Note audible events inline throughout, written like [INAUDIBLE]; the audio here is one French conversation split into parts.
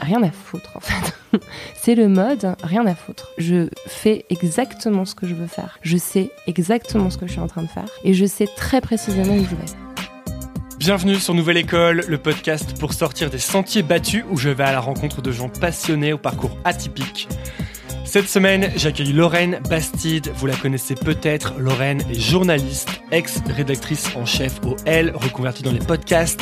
Rien à foutre en fait. [LAUGHS] C'est le mode, rien à foutre. Je fais exactement ce que je veux faire. Je sais exactement ce que je suis en train de faire. Et je sais très précisément où je vais. Bienvenue sur Nouvelle École, le podcast pour sortir des sentiers battus où je vais à la rencontre de gens passionnés au parcours atypique. Cette semaine, j'accueille Lorraine Bastide. Vous la connaissez peut-être. Lorraine est journaliste, ex-rédactrice en chef au L, reconvertie dans les podcasts.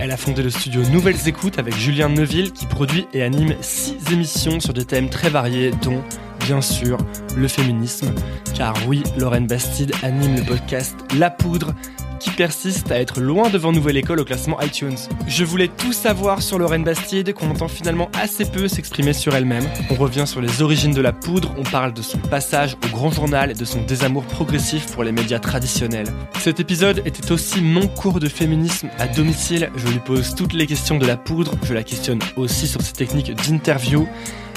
Elle a fondé le studio Nouvelles Écoutes avec Julien Neuville qui produit et anime six émissions sur des thèmes très variés dont, bien sûr, le féminisme. Car oui, Lorraine Bastide anime le podcast La Poudre persiste à être loin devant Nouvelle École au classement iTunes. Je voulais tout savoir sur Lorraine Bastide, qu'on entend finalement assez peu s'exprimer sur elle-même. On revient sur les origines de la poudre, on parle de son passage au grand journal et de son désamour progressif pour les médias traditionnels. Cet épisode était aussi mon cours de féminisme à domicile. Je lui pose toutes les questions de la poudre, je la questionne aussi sur ses techniques d'interview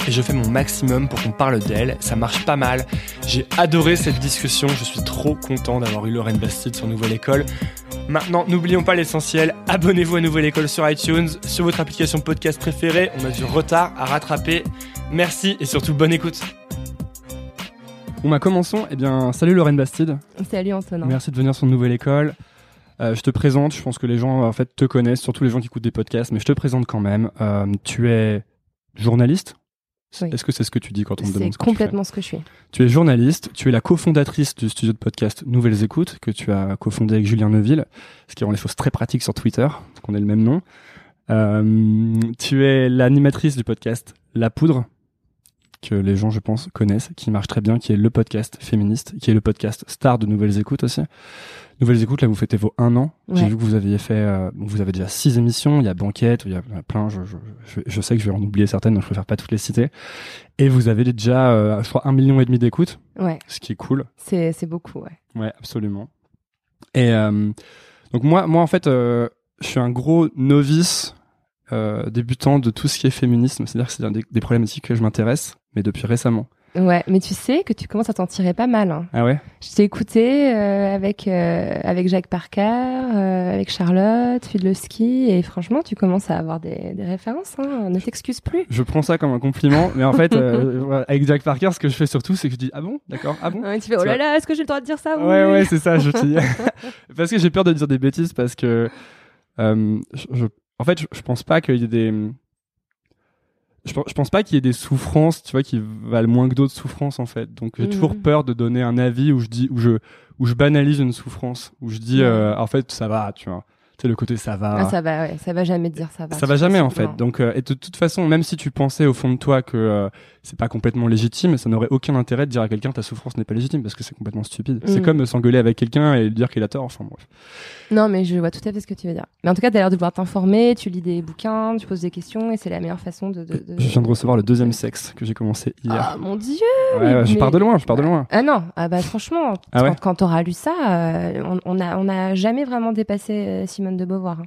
et je fais mon maximum pour qu'on parle d'elle. Ça marche pas mal. J'ai adoré cette discussion. Je suis trop content d'avoir eu Lorraine Bastide sur Nouvelle École. Maintenant, n'oublions pas l'essentiel. Abonnez-vous à Nouvelle École sur iTunes, sur votre application podcast préférée. On a du retard à rattraper. Merci et surtout bonne écoute. Bon bah commençons. Eh bien, salut Lorraine Bastide. Salut Antonin. Merci de venir sur Nouvelle École. Euh, je te présente, je pense que les gens en fait te connaissent, surtout les gens qui écoutent des podcasts, mais je te présente quand même. Euh, tu es journaliste Oui. Est-ce que c'est ce que tu dis quand on te demande C'est ce que tu fais complètement ce que je suis. Tu es journaliste, tu es la cofondatrice du studio de podcast Nouvelles Écoutes, que tu as cofondé avec Julien Neuville, ce qui rend les choses très pratiques sur Twitter, parce qu'on ait le même nom. Euh, tu es l'animatrice du podcast La Poudre, que les gens, je pense, connaissent, qui marche très bien, qui est le podcast féministe, qui est le podcast star de Nouvelles Écoutes aussi. Nouvelles Écoutes, là, vous fêtez vos un an. J'ai vu que vous aviez fait, euh, vous avez déjà six émissions. Il y a Banquette, il y a plein. Je, je, je, je sais que je vais en oublier certaines, donc je préfère pas toutes les citer. Et vous avez déjà, euh, je crois, un million et demi d'écoutes, Ouais, ce qui est cool. c'est c'est beaucoup, ouais. Ouais, absolument. Et euh, donc moi, moi en fait, euh, je suis un gros novice débutant de tout ce qui est féminisme. C'est-à-dire que c'est des, des problématiques que je m'intéresse, mais depuis récemment. Ouais, mais tu sais que tu commences à t'en tirer pas mal. hein. Ah ouais? Je t'ai écouté euh, avec, euh, avec Jacques Parker, euh, avec Charlotte, Fudlowski, et franchement, tu commences à avoir des, des références. Hein. Ne t'excuse plus. Je prends ça comme un compliment, mais en fait, [LAUGHS] avec Jack Parker, ce que je fais surtout, c'est que je dis ah bon, d'accord, ah bon? Ouais, tu fais, oh là là, est-ce que j'ai le droit de dire ça? Oui. Ouais, ouais, c'est ça, je dis. [LAUGHS] [LAUGHS] parce que j'ai peur de dire des bêtises parce que, je, je- en fait, je, je pense pas qu'il y ait des, je, pense- je pense pas qu'il y ait des souffrances, tu vois, qui valent moins que d'autres souffrances, en fait. Donc, j'ai Mhm. toujours peur de donner un avis où je dis, où je, où je banalise une souffrance, où je dis, Ouais. euh, en fait, ça va, tu vois. Tu sais, le côté ça va. Ah, ça va, ouais, ça va jamais dire ça va. Ça va jamais en fait. Non. Donc, euh, et de toute façon, même si tu pensais au fond de toi que euh, c'est pas complètement légitime, ça n'aurait aucun intérêt de dire à quelqu'un ta souffrance n'est pas légitime parce que c'est complètement stupide. C'est Mm. comme s'engueuler avec quelqu'un et lui dire qu'il a tort. Enfin bref. Non, mais je vois tout à fait ce que tu veux dire. Mais en tout cas, t'as l'air de vouloir t'informer, tu lis des bouquins, tu poses des questions, et c'est la meilleure façon de. de, de- Je viens de recevoir le deuxième sexe que j'ai commencé hier. Ah mon dieu ouais, ouais, je mais- pars de loin, je pars de loin. Ah non, ah bah franchement, Ah ouais quand, quand t'auras lu ça, euh, on, on a on a jamais vraiment dépassé euh, Simone De Beauvoir. hein.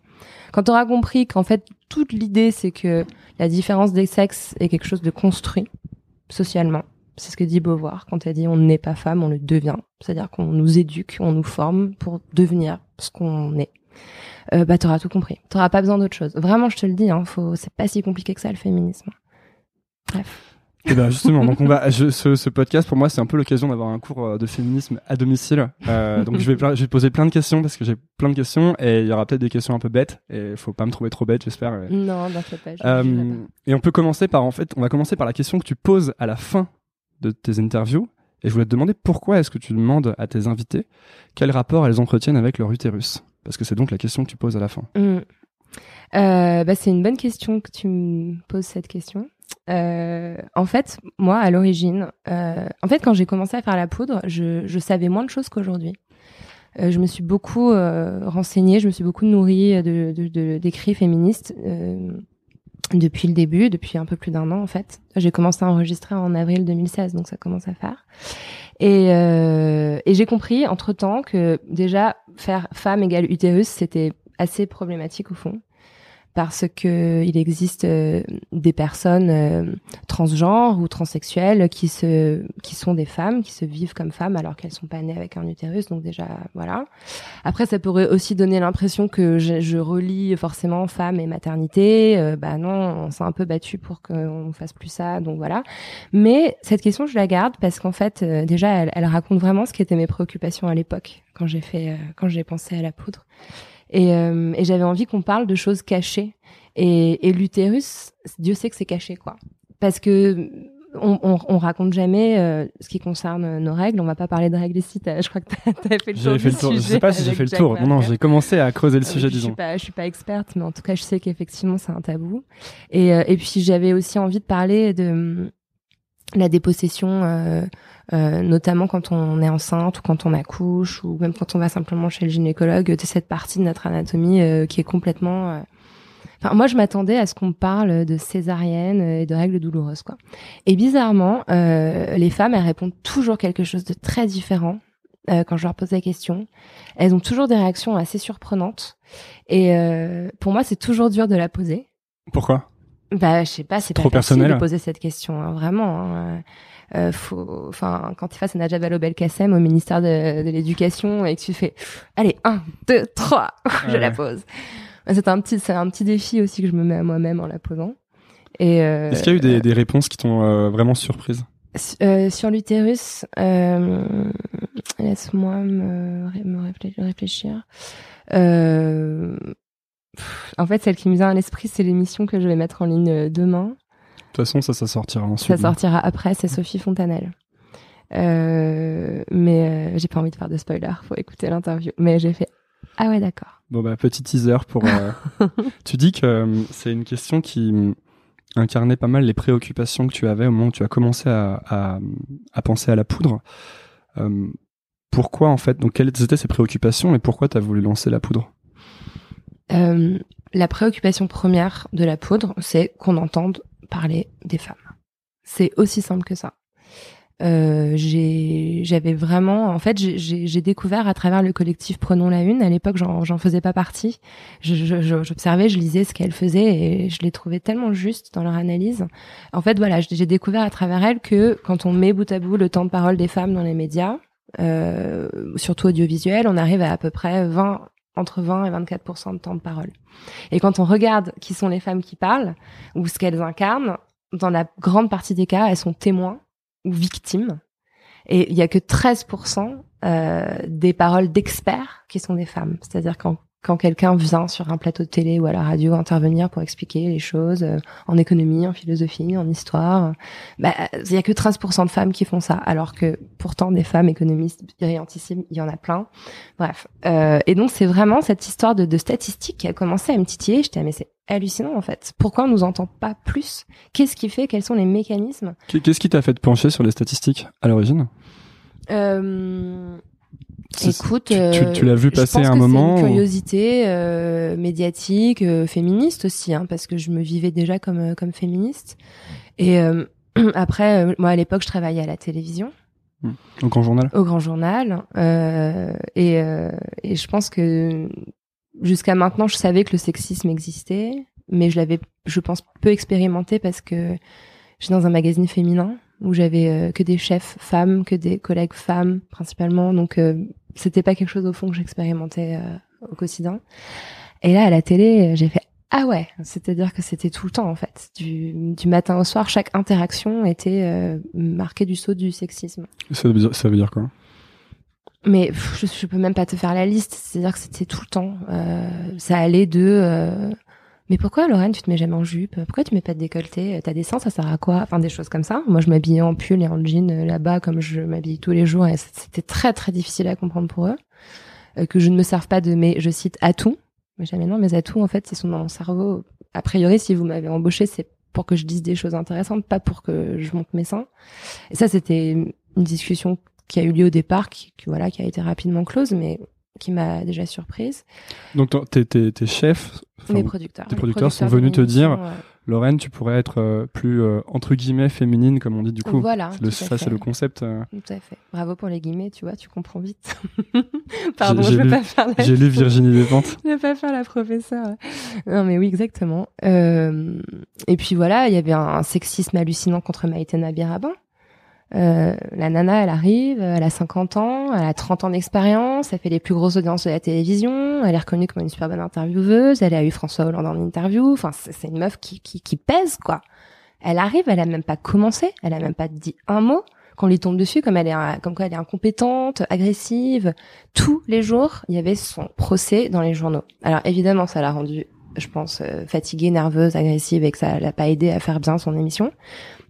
Quand tu auras compris qu'en fait, toute l'idée, c'est que la différence des sexes est quelque chose de construit socialement. C'est ce que dit Beauvoir quand elle dit on n'est pas femme, on le devient. C'est-à-dire qu'on nous éduque, on nous forme pour devenir ce qu'on est. Euh, bah, tout compris. T'auras pas besoin d'autre chose. Vraiment, je te le dis, hein, faut, c'est pas si compliqué que ça, le féminisme. Bref. Et ben justement, donc on va, je- ce, ce podcast pour moi c'est un peu l'occasion d'avoir un cours euh, de féminisme à domicile. Euh, donc je vais, plein- je vais te poser plein de questions parce que j'ai plein de questions et il y aura peut-être des questions un peu bêtes et faut pas me trouver trop bête j'espère. Non, pas. je- je Euh, jugerai et on peut commencer par en fait, on va commencer par la question que tu poses à la fin de tes interviews. Et je voulais te demander pourquoi est-ce que tu demandes à tes invités quel rapport elles entretiennent avec leur utérus? Parce que c'est donc la question que tu poses à la fin. Mm. Euh, bah, c'est une bonne question que tu me poses cette question. Euh, en fait, moi, à l'origine, euh, en fait, quand j'ai commencé à faire la poudre, je, je savais moins de choses qu'aujourd'hui. Euh, je me suis beaucoup euh, renseignée, je me suis beaucoup nourrie de, de, de- d'écrits féministes euh, depuis le début, depuis un peu plus d'un an en fait. J'ai commencé à enregistrer en avril 2016, donc ça commence à faire. Et, euh, et j'ai compris entre temps que déjà faire femme égale utérus, c'était assez problématique au fond parce que il existe euh, des personnes euh, transgenres ou transsexuelles qui se qui sont des femmes qui se vivent comme femmes alors qu'elles sont pas nées avec un utérus donc déjà voilà. Après ça pourrait aussi donner l'impression que je, je relie forcément femme et maternité euh, bah non on s'est un peu battu pour qu'on fasse plus ça donc voilà. Mais cette question je la garde parce qu'en fait déjà elle, raconte vraiment ce qui étaient mes préoccupations à l'époque quand j'ai fait quand j'ai pensé à la poudre et, euh, et j'avais envie qu'on parle de choses cachées. Et, et l'utérus, Dieu sait que c'est caché, quoi. Parce que on, on, on raconte jamais euh, ce qui concerne nos règles. On va pas parler de règles ici. Je crois que t'as as fait le tour. J'ai fait du le tour. Je sujet sais pas si j'ai fait le tour. Non, j'ai commencé à creuser le Euh, sujet, je suis disons. pas, je suis pas experte, mais en tout cas, je sais qu'effectivement, c'est un tabou. Et, euh, et puis, j'avais aussi envie de parler de la dépossession, euh, euh, notamment quand on est enceinte ou quand on accouche ou même quand on va simplement chez le gynécologue, de cette partie de notre anatomie euh, qui est complètement. euh, Enfin, moi, je m'attendais à ce qu'on parle de césarienne et de règles douloureuses, quoi. Et bizarrement, euh, les femmes, elles répondent toujours quelque chose de très différent euh, quand je leur pose la question. Elles ont toujours des réactions assez surprenantes. Et euh, pour moi, c'est toujours dur de la poser. Pourquoi? Bah, je sais pas, c'est pas Trop facile personnel de poser cette question, hein, vraiment. hein. Euh, faut, enfin, quand tu es face à Najat Vallaud-Belkacem au ministère de, de l'Éducation et que tu fais, allez, un, deux, trois, [LAUGHS] je Ouais, la pose. C'est un petit, c'est un petit défi aussi que je me mets à moi-même en la posant. Et euh, Est-ce qu'il y a eu des, des réponses qui t'ont euh, vraiment surprise? Su- euh, sur l'utérus, euh, laisse-moi me, me réflé- réfléchir. Euh, en fait, celle qui me vient à l'esprit, c'est l'émission que je vais mettre en ligne euh, demain. De toute façon, ça, ça sortira ensuite. Ça sortira après, c'est Sophie Fontanelle. Euh, mais euh, j'ai pas envie de faire de spoiler, faut écouter l'interview. Mais j'ai fait ah ouais d'accord. Bon bah petit teaser pour. euh, [LAUGHS] tu dis que c'est une question qui euh, incarnait pas mal les préoccupations que tu avais au moment où tu as commencé à, à, à penser à la poudre. Pourquoi en fait Donc quelles étaient ces préoccupations et pourquoi tu as voulu lancer la poudre? Euh, la préoccupation première de la poudre, c'est qu'on entende parler des femmes. C'est aussi simple que ça. Euh, j'avais vraiment, en fait, j'ai- découvert à travers le collectif Prenons la Une. À l'époque, j'en faisais pas partie. Je- je- je- J'observais, je, lisais ce qu'elles faisaient et je les trouvais tellement justes dans leur analyse. En fait, voilà, j'ai découvert à travers elles que quand on met bout à bout le temps de parole des femmes dans les médias, euh, surtout audiovisuels, on arrive à à peu près 20, entre 20 et 24% de temps de parole. Et quand on regarde qui sont les femmes qui parlent ou ce qu'elles incarnent, dans la grande partie des cas, elles sont témoins ou victimes. Et il y a que 13% euh, des paroles d'experts qui sont des femmes. C'est-à-dire quand quand quelqu'un vient sur un plateau de télé ou à la radio intervenir pour expliquer les choses euh, en économie, en philosophie, en histoire, bah, il y a que 13% de femmes qui font ça, alors que pourtant des femmes économistes brillantissimes, il y en a plein. Bref, euh, et donc c'est vraiment cette histoire de, de statistiques qui a commencé à me titiller. J'étais ah, mais c'est hallucinant en fait. Pourquoi on nous entend pas plus? Qu'est-ce qui fait Quels sont les mécanismes? Qu'est-ce qui t'a fait pencher sur les statistiques à l'origine? Euh, Écoute, tu- tu- euh, tu l'as vu je passer pense à un que moment C'est une curiosité euh, médiatique, euh, féministe aussi, hein, parce que je me vivais déjà comme euh, comme féministe. Et euh, [CLEARS THROAT] après, euh, moi à l'époque, je travaillais à la télévision, Donc en journal? Au Grand Journal, euh, et euh, et je pense que jusqu'à maintenant, je savais que le sexisme existait, mais je l'avais, je pense, peu expérimenté parce que j'étais dans un magazine féminin où j'avais euh, que des chefs femmes, que des collègues femmes principalement, donc euh, c'était pas quelque chose au fond que j'expérimentais euh, au quotidien. Et là, à la télé, j'ai fait ah ouais, c'est-à-dire que c'était tout le temps en fait, du, du matin au soir, chaque interaction était marquée du saut du sexisme. Ça veut dire, ça veut dire quoi? Mais je, je, peux même pas te faire la liste, c'est-à-dire que c'était tout le temps. Euh, ça allait de euh, mais pourquoi Lorraine tu te mets jamais en jupe? Pourquoi tu mets pas de décolleté? T'as des seins, ça sert à quoi? Enfin des choses comme ça. Moi je m'habillais en pull et en jean euh, là-bas comme je m'habille tous les jours et c'était très très difficile à comprendre pour eux. Euh, que je ne me serve pas de mes, je cite, atouts. Mais jamais non, mes atouts en fait, ils sont dans mon cerveau. A priori, si vous m'avez embauché, c'est pour que je dise des choses intéressantes, pas pour que je monte mes seins. Et ça, c'était une discussion qui a eu lieu au départ, qui, voilà, qui a été rapidement close, mais qui m'a déjà surprise. Donc tes, tes, tes chefs, mes producteurs, tes producteurs, sont venus te dire, Lorraine, tu pourrais être euh, plus euh, entre guillemets féminine, comme on dit du coup. Voilà. Le, ça, c'est le concept. Euh. Tout à fait. Bravo pour les guillemets, tu vois, tu comprends vite. [LAUGHS] Pardon, je vais pas faire la. J'ai lu Virginie Despentes. [LAUGHS] je vais pas faire la professeure. Non, mais oui, exactement. et puis voilà, il y avait un, sexisme hallucinant contre Maïtena Birabin. Euh, la nana, elle arrive, elle a 50 ans, elle a 30 ans d'expérience, elle fait les plus grosses audiences de la télévision, elle est reconnue comme une super bonne intervieweuse, elle a eu François Hollande en interview, enfin c'est une meuf qui, qui, qui, pèse quoi. Elle arrive, elle a même pas commencé, elle a même pas dit un mot qu'on lui tombe dessus comme elle est comme quoi elle est incompétente, agressive. Tous les jours, il y avait son procès dans les journaux. Alors évidemment, ça l'a rendue, je pense, euh, fatiguée, nerveuse, agressive et que ça l'a pas aidé à faire bien son émission.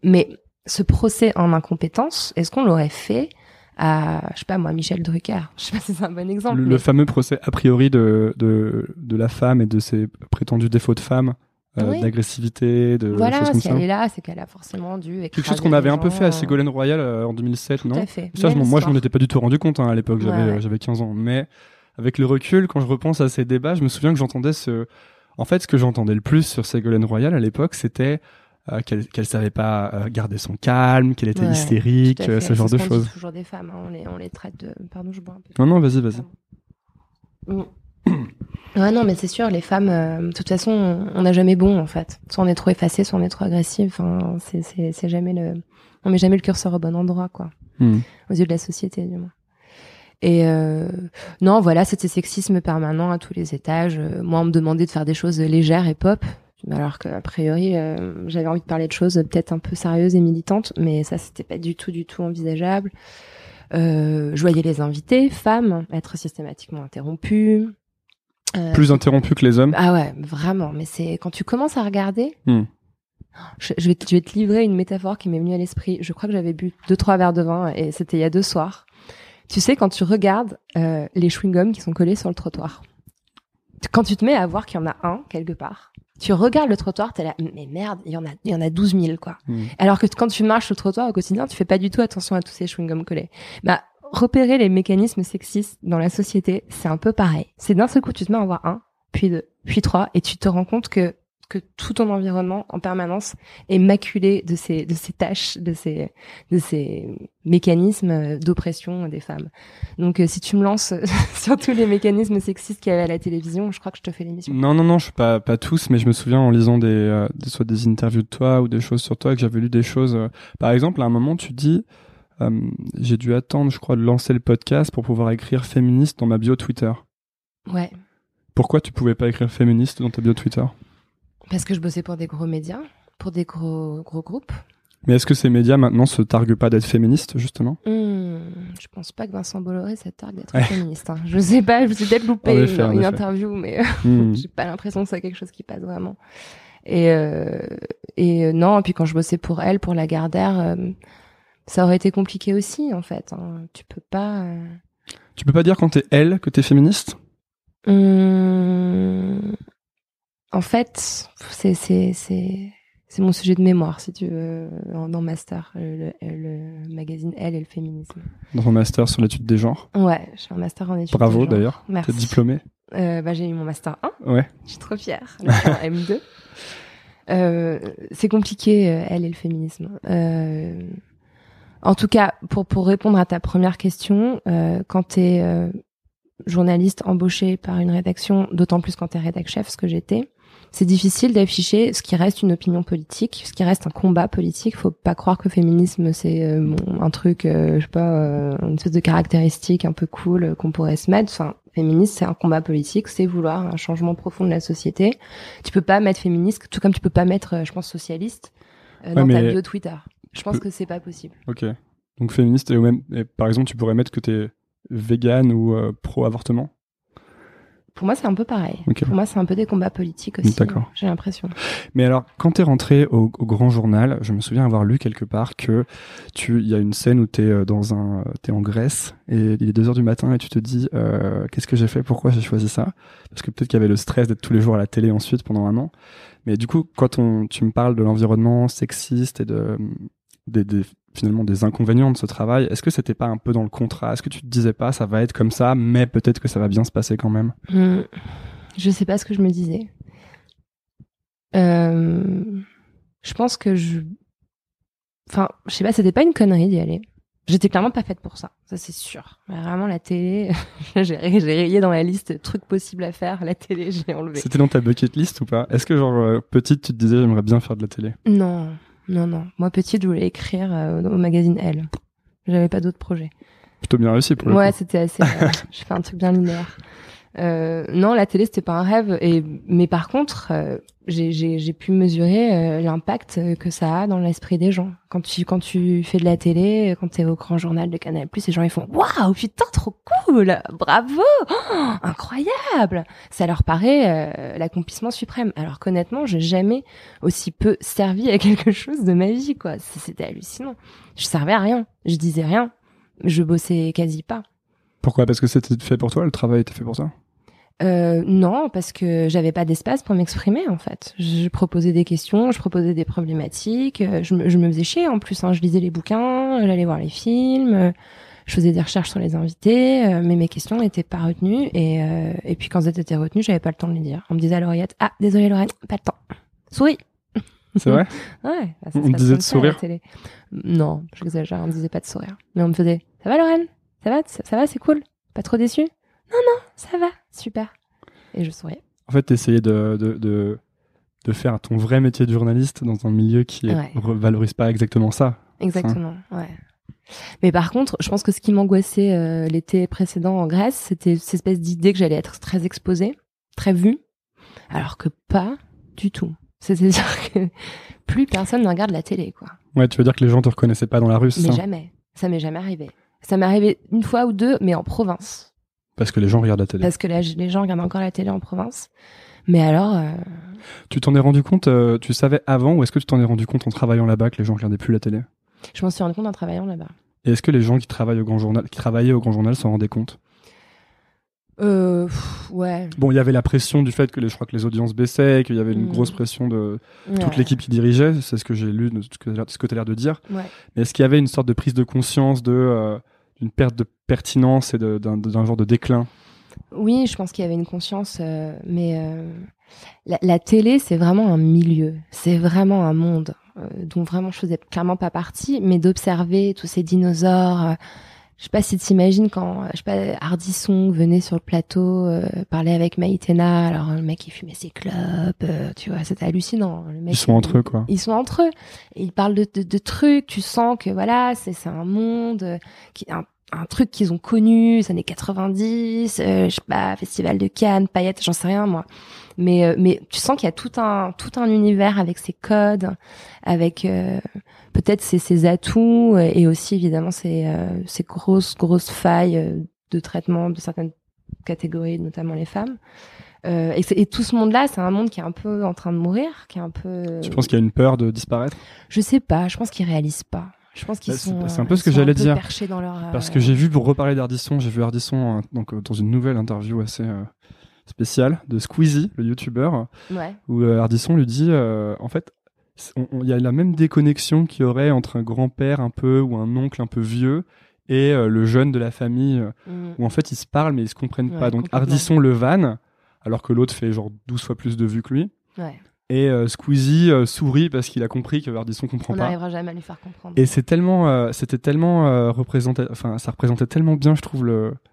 Mais ce procès en incompétence, est-ce qu'on l'aurait fait à, je sais pas moi, Michel Drucker? [LAUGHS] Je sais pas si c'est un bon exemple. Le, fameux procès a priori de, de, de la femme et de ses prétendus défauts de femme. Euh, d'agressivité, de voilà, choses comme si elle est là, c'est qu'elle a forcément dû quelque chose qu'on avait un peu fait à Ségolène Royal euh, en 2007, non? Ça, moi, je m'en étais pas du tout rendu compte hein, à l'époque, j'avais j'avais 15 ans, mais avec le recul, quand je repense à ces débats, je me souviens que j'entendais ce, en fait, ce que j'entendais le plus sur Ségolène Royal à l'époque, c'était euh, qu'elle qu'elle savait pas euh, garder son calme, qu'elle était hystérique, euh, ce genre de choses. toujours des femmes, hein. on, les, on les traite de. Pardon, je bois un peu. Non, non, vas-y, vas-y. Mm. Ouais, non, mais c'est sûr, les femmes, de toute façon, on n'a jamais bon, en fait. Soit on est trop effacé, soit on est trop agressif. Enfin, c'est jamais le. On met jamais le curseur au bon endroit, quoi. Hmm. Aux yeux de la société, du moins. Et euh, non, voilà, c'était sexisme permanent à tous les étages. Moi, on me demandait de faire des choses légères et pop alors qu'a priori euh, j'avais envie de parler de choses peut-être un peu sérieuses et militantes, mais ça c'était pas du tout du tout envisageable. Euh, je voyais les invités, femmes, être systématiquement interrompues. Euh, Plus interrompues que les hommes. Ah ouais, vraiment. Mais c'est quand tu commences à regarder. Hmm. Je, vais te, je vais te livrer une métaphore qui m'est venue à l'esprit. Je crois que j'avais bu deux trois verres de vin et c'était il y a deux soirs. Tu sais quand tu regardes euh, les chewing-gums qui sont collés sur le trottoir. Quand tu te mets à voir qu'il y en a un quelque part, tu regardes le trottoir, t'es là, mais merde, il y en a, il y en a 12 000, quoi. Hmm. Alors que quand tu marches sur le trottoir au quotidien, tu fais pas du tout attention à tous ces chewing-gums collés. Bah, repérer les mécanismes sexistes dans la société, c'est un peu pareil. C'est d'un seul coup, tu te mets à voir un, puis deux, puis trois, et tu te rends compte que que tout ton environnement en permanence est maculé de ces de ces tâches, de ces de ces mécanismes d'oppression des femmes. Donc euh, si tu me lances [LAUGHS] sur tous les mécanismes sexistes qu'il y avait à la télévision, je crois que je te fais l'émission. Non non non, je suis pas pas tous, mais je me souviens en lisant des, euh, des soit des interviews de toi ou des choses sur toi que j'avais lu des choses. Euh, par exemple, à un moment tu dis j'ai dû attendre, je crois, de lancer le podcast pour pouvoir écrire féministe dans ma bio Twitter. Ouais. Pourquoi tu pouvais pas écrire féministe dans ta bio Twitter? Parce que je bossais pour des gros médias, pour des gros, gros groupes. Mais est-ce que ces médias maintenant se targuent pas d'être féministes, justement? Mmh, Je pense pas que Vincent Bolloré se targue d'être [LAUGHS] féministe. Hein. Je sais pas, je me suis peut-être loupé une, interview, mais mmh. [LAUGHS] j'ai pas l'impression que c'est quelque chose qui passe vraiment. Et, euh, et euh, non, et puis quand je bossais pour elle, pour la Gardère, euh, ça aurait été compliqué aussi, en fait. Hein. Tu peux pas. Tu peux pas dire quand t'es elle que t'es féministe? Mmh, en fait, c'est c'est c'est c'est mon sujet de mémoire, si tu veux, dans master, le, magazine Elle et le féminisme. Dans ton master sur l'étude des genres. Ouais, je fais un master en études. Bravo d'ailleurs. Merci. T'es diplômée. Euh, bah, j'ai eu mon master 1. Ouais. Je suis trop fière. [LAUGHS] M2. Euh, c'est compliqué, euh, elle et le féminisme. Euh, en tout cas, pour pour répondre à ta première question, euh, quand t'es journaliste embauché par une rédaction, d'autant plus quand t'es rédac chef, ce que j'étais, c'est difficile d'afficher ce qui reste une opinion politique, ce qui reste un combat politique. Faut pas croire que féminisme c'est euh, bon, un truc, euh, je sais pas, euh, une espèce de caractéristique un peu cool euh, qu'on pourrait se mettre. Enfin, féministe c'est un combat politique, c'est vouloir un changement profond de la société. Tu peux pas mettre féministe, tout comme tu peux pas mettre, euh, je pense, socialiste euh, dans ta bio Twitter. Je pense peux- que c'est pas possible. Ok. Donc féministe et, même, et par exemple, tu pourrais mettre que t'es vegan ou euh, pro-avortement? Pour moi, c'est un peu pareil. Pour moi, c'est un peu des combats politiques aussi. D'accord. J'ai l'impression. Mais alors, quand t'es rentré au, au grand journal, je me souviens avoir lu quelque part que tu, il y a une scène où t'es euh, dans un, t'es en Grèce et il est 2 heures du matin et tu te dis, euh, qu'est-ce que j'ai fait, pourquoi j'ai choisi ça? Parce que peut-être qu'il y avait le stress d'être tous les jours à la télé ensuite pendant un an. Mais du coup, quand on, tu me parles de l'environnement sexiste et de, des, des- finalement des inconvénients de ce travail, est-ce que c'était pas un peu dans le contrat? Est-ce que tu te disais pas, ça va être comme ça, mais peut-être que ça va bien se passer quand même? Hmm. Je sais pas ce que je me disais. Euh, je pense que je. Enfin, je sais pas, c'était pas une connerie d'y aller. J'étais clairement pas faite pour ça, ça c'est sûr. Mais Vraiment, la télé, [LAUGHS] j'ai ray- j'ai rayé dans la liste trucs possibles à faire. La télé, je l'ai enlevée. C'était dans ta bucket list ou pas? Est-ce que genre euh, petite, tu te disais j'aimerais bien faire de la télé? Non, non, non. Moi, petite, je voulais écrire euh, au magazine Elle. J'avais pas d'autres projets. Plutôt bien réussi pour le Ouais, c'était assez. euh, [LAUGHS] J'ai fait un truc bien linéaire. Euh, non, la télé c'était pas un rêve. Et mais par contre, euh, j'ai pu mesurer euh, l'impact que ça a dans l'esprit des gens. Quand tu quand tu fais de la télé, quand t'es au grand journal de Canal+, les gens ils font waouh putain trop cool, bravo, Oh, incroyable. Ça leur paraît euh, l'accomplissement suprême. Alors qu'honnêtement, j'ai jamais aussi peu servi à quelque chose de ma vie quoi. C'était hallucinant. Je servais à rien. Je disais rien. Je bossais quasi pas. Pourquoi? Parce que c'était fait pour toi, le travail était fait pour ça? Euh, non, parce que j'avais pas d'espace pour m'exprimer en fait. Je proposais des questions, je proposais des problématiques, euh, je me, je me faisais chier en plus. Hein. Je lisais les bouquins, j'allais voir les films, euh, je faisais des recherches sur les invités, mais mes questions n'étaient pas retenues. Et, euh, et puis quand elles étaient retenues, j'avais pas le temps de les dire. On me disait à l'oreillette Ah, désolé Lorraine, pas le temps. Souris C'est vrai? [LAUGHS] Ouais, bah, ça On passe disait de sourire? Non, j'exagère, on me disait pas de sourire. Mais on me faisait Ça va Lorraine? Ça va Ça, va, c'est cool Pas trop déçu? Non, non, ça va, super. Et je souriais. En fait, t'essayais de, de, de, de faire ton vrai métier de journaliste dans un milieu qui Ouais. ne valorise pas exactement ça. Exactement, ouais. Mais par contre, je pense que ce qui m'angoissait euh, l'été précédent en Grèce, c'était cette espèce d'idée que j'allais être très exposée, très vue, alors que pas du tout. C'est-à-dire que plus personne ne regarde la télé, quoi. Ouais, tu veux dire que les gens te reconnaissaient pas dans la rue, Mais ça? jamais. Ça m'est jamais arrivé. Ça m'est arrivé une fois ou deux, mais en province. Parce que les gens regardent la télé. Parce que j- les gens regardent encore la télé en province. Mais alors, euh, Tu t'en es rendu compte, euh, tu savais avant, ou est-ce que tu t'en es rendu compte en travaillant là-bas que les gens regardaient plus la télé? je m'en suis rendu compte en travaillant là-bas. Et est-ce que les gens qui travaillent au grand journal, qui travaillaient au grand journal s'en rendaient compte? Euh, pff, ouais. Bon, il y avait la pression du fait que les, je crois que les audiences baissaient, qu'il y avait une Mm. grosse pression de toute Ouais. l'équipe qui dirigeait, c'est ce que j'ai lu, de ce que ce que tu as l'air de dire. Ouais. Mais est-ce qu'il y avait une sorte de prise de conscience de euh, d'une perte de pertinence et d'un genre de déclin Oui, je pense qu'il y avait une conscience, euh, mais euh, la, la télé, c'est vraiment un milieu, c'est vraiment un monde euh, dont vraiment je faisais clairement pas partie, mais d'observer tous ces dinosaures. Je sais pas si tu t'imagines quand, euh, je sais pas, Hardisson venait sur le plateau euh, parler avec Maïtena, alors le mec il fumait ses clopes, euh, tu vois, c'était hallucinant. Le mec, Ils sont il- entre eux, quoi. Ils sont entre eux. Et ils parlent de, de, de trucs, tu sens que voilà, c'est c'est un monde, euh, qui, un, un truc qu'ils ont connu, les années 90, euh, je sais pas, Festival de Cannes, paillettes, j'en sais rien moi. Mais euh, mais tu sens qu'il y a tout un tout un univers avec ses codes, avec euh, peut-être ses, ses atouts euh, et aussi évidemment ses, euh, ses grosses grosses failles euh, de traitement de certaines catégories, notamment les femmes. Euh, et, et tout ce monde-là, c'est un monde qui est un peu en train de mourir, qui est un peu. Tu penses qu'il y a une peur de disparaître? Je sais pas. Je pense qu'ils réalisent pas. Je pense qu'ils Bah, c'est- sont. c'est un euh, peu ce que j'allais dire. perchés dans leur. Parce euh, que j'ai vu, pour reparler d'Ardisson, j'ai vu Ardisson euh, donc, dans une nouvelle interview assez spéciale de Squeezie, le youtubeur, Ouais. où Ardisson lui dit en fait, il y a la même déconnexion qu'il y aurait entre un grand-père un peu ou un oncle un peu vieux et euh, le jeune de la famille, euh, Mm. où en fait ils se parlent mais ils se comprennent Ouais, pas. Donc. Ardisson le vanne, alors que l'autre fait genre 12 fois plus de vues que lui. Ouais. Et euh, Squeezie euh, sourit parce qu'il a compris que Ardisson comprend On pas. n'arrivera jamais à lui faire comprendre. Et c'est tellement, euh, c'était tellement représenté, enfin, ça représentait tellement bien, je trouve,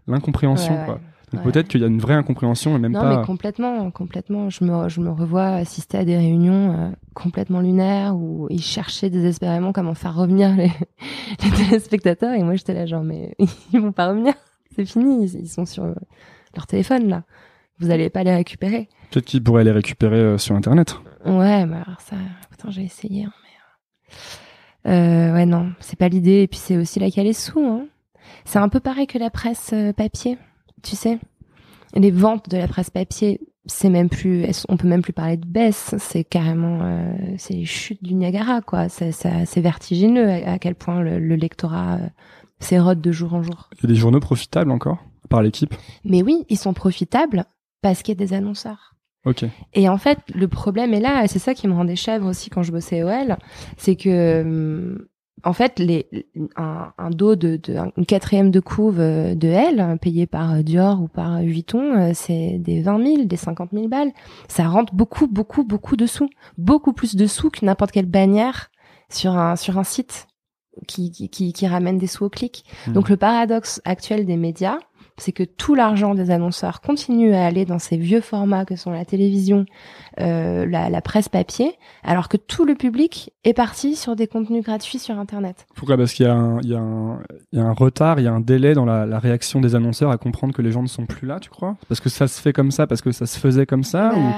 l'incompréhension. Ouais, ouais. quoi. Donc Ouais. peut-être qu'il y a une vraie incompréhension et même non, pas. mais complètement, complètement. Je me, je me revois assister à des réunions complètement lunaires où ils cherchaient désespérément comment faire revenir les, [LAUGHS] les téléspectateurs et moi j'étais là genre mais [LAUGHS] ils vont pas revenir, c'est fini, ils, ils sont sur leur téléphone là. Vous allez pas les récupérer. Peut-être qu'ils pourraient les récupérer euh, sur Internet. Ouais, mais alors ça, putain, j'ai essayé, hein, mais euh, euh, ouais non, c'est pas l'idée et puis c'est aussi là qu'il y a les sous. Hein. C'est un peu pareil que la presse papier, tu sais. Les ventes de la presse papier, c'est même plus, on peut même plus parler de baisse. C'est carrément, euh, c'est les chutes du Niagara, quoi. C'est ça- c'est vertigineux à, à quel point le, le lectorat euh, s'érode de jour en jour. Il y a des journaux profitables encore par l'équipe? Mais oui, ils sont profitables parce qu'il y a des annonceurs. Ok. Et en fait, le problème est là, et c'est ça qui me rendait chèvre aussi quand je bossais au L, c'est que, hum, en fait, les, un, un dos de, de une quatrième de couve euh, de L, payé par euh, Dior ou par euh, Vuitton, c'est des 20 000, des 50 000 balles. Ça rentre beaucoup, beaucoup, beaucoup de sous. Beaucoup plus de sous que n'importe quelle bannière sur un, sur un site qui, qui, qui, qui ramène des sous au clic. Mhm. Donc le paradoxe actuel des médias, c'est que tout l'argent des annonceurs continue à aller dans ces vieux formats que sont la télévision, euh, la, la presse papier, alors que tout le public est parti sur des contenus gratuits sur Internet. Pourquoi? Parce qu'il y, a un- il y, y a un retard, il y a un délai dans la, la réaction des annonceurs à comprendre que les gens ne sont plus là, tu crois? Parce que ça se fait comme ça, parce que ça se faisait comme ça ou, Bah,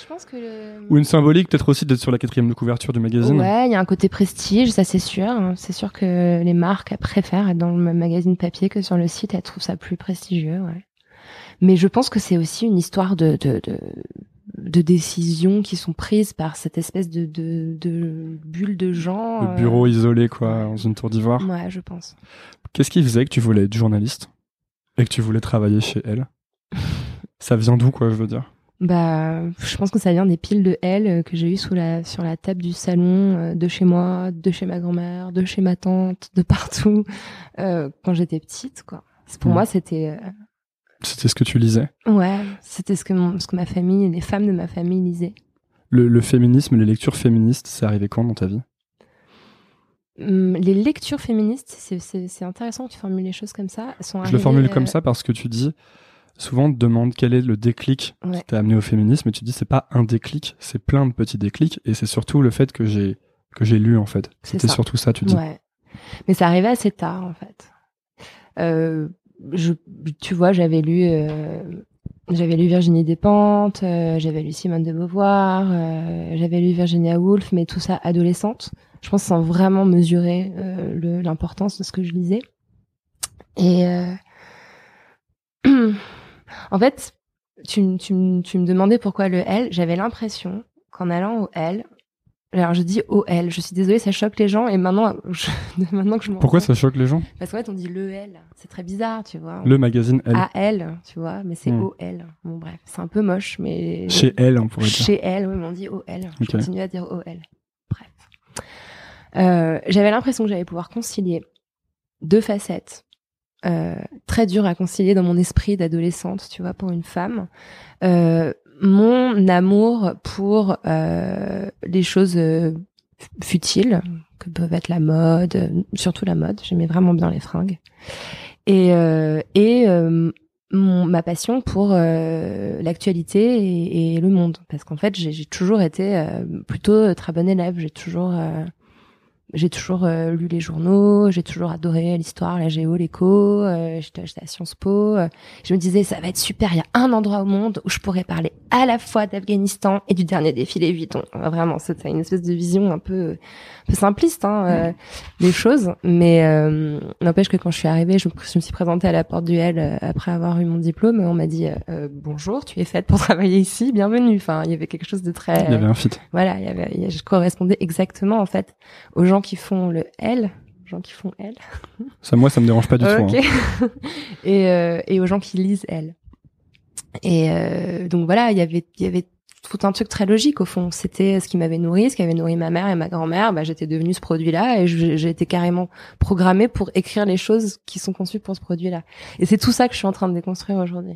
je pense que le... ou une symbolique peut-être aussi d'être sur la quatrième de couverture du magazine Ouais, il y a un côté prestige, ça c'est sûr. hein. C'est sûr que les marques préfèrent être dans le magazine papier que sur le site. Elles trouvent ça plus prestigieux, ouais. Mais je pense que c'est aussi une histoire de, de, de, de décisions qui sont prises par cette espèce de, de, de bulle de gens. Le bureau euh, isolé, quoi, dans une tour d'ivoire. Ouais, je pense. Qu'est-ce qui faisait que tu voulais être journaliste et que tu voulais travailler chez elle? [LAUGHS] Ça vient d'où, quoi, je veux dire? Bah, je pense que ça vient des piles de L euh, que j'ai eues sous la, sur la table du salon, euh, de chez moi, de chez ma grand-mère, de chez ma tante, de partout, euh, quand j'étais petite, quoi. Pour Mm. moi, c'était, C'était ce que tu lisais. euh, ouais, c'était ce que, mon, ce que ma famille, les femmes de ma famille lisaient. Le, le féminisme, les lectures féministes, c'est arrivé quand dans ta vie? Hum, les lectures féministes, c'est- intéressant que tu formules les choses comme ça. Je le formule euh, comme ça parce que tu dis, souvent on te demande quel est le déclic Ouais. qui t'a amené au féminisme et tu dis c'est pas un déclic, c'est plein de petits déclics et c'est surtout le fait que j'ai que j'ai lu en fait. C'était surtout ça, tu dis. Ouais. Mais ça arrivait assez tard, en fait. Euh, tu vois, j'avais lu, euh, Virginie Despentes, euh, j'avais lu Simone de Beauvoir, euh, j'avais lu Virginia Woolf, mais tout ça adolescente. Je pense sans vraiment mesurer l'importance de ce que je lisais. Et [CLEARS THROAT] en fait, tu me demandais pourquoi le L. J'avais l'impression qu'en allant au L, alors je dis au L, je suis désolée, ça choque les gens et maintenant, je, [LAUGHS] maintenant que je Pourquoi ça choque les gens? Parce qu'en fait, on dit le L, c'est très bizarre, tu vois. Le magazine Elle. AL, tu vois, mais c'est Hmm. OL. Bon, bref, c'est un peu moche, mais. Chez Elle, on pourrait dire. Chez elle, oui, mais on dit OL. Je Ok. continue à dire OL. Bref. Euh, j'avais l'impression que j'allais pouvoir concilier deux facettes euh, très dures à concilier dans mon esprit d'adolescente, tu vois, pour une femme. Euh, mon amour pour euh, les choses euh, futiles, que peuvent être la mode, euh, surtout la mode. J'aimais vraiment bien les fringues. Et, euh, et euh, mon, ma passion pour l'actualité et, le monde. Parce qu'en fait, j'ai toujours été plutôt très bonne élève. J'ai toujours, j'ai toujours euh, lu les journaux. J'ai toujours adoré l'histoire, la géo, l'éco. Euh, J'étais à Sciences Po. euh, je me disais, ça va être super. Il y a un endroit au monde où je pourrais parler à la fois d'Afghanistan et du dernier défilé Vuitton. Vraiment, c'était une espèce de vision un peu, un peu simpliste hein, euh, des choses. Mais euh, n'empêche que quand je suis arrivée, je, me- je me suis présentée à la porte du L euh, après avoir eu mon diplôme. On m'a dit euh, bonjour, tu es faite pour [LAUGHS] travailler ici, bienvenue. Enfin, il y avait quelque chose de très Il y avait un fit. voilà, il y avait, il y a- je correspondais exactement en fait aux gens qui font le L, gens qui font L, [LAUGHS] Ça, moi, ça me dérange pas du tout. Hein. [LAUGHS] et euh, et aux gens qui lisent L. Et euh, donc voilà, il y avait il y avait tout un truc très logique au fond. C'était ce qui m'avait nourri, ce qui avait nourri ma mère et ma grand-mère. Bah, j'étais devenue ce produit-là et j'ai été carrément programmée pour écrire les choses qui sont conçues pour ce produit-là. Et c'est tout ça que je suis en train de déconstruire aujourd'hui.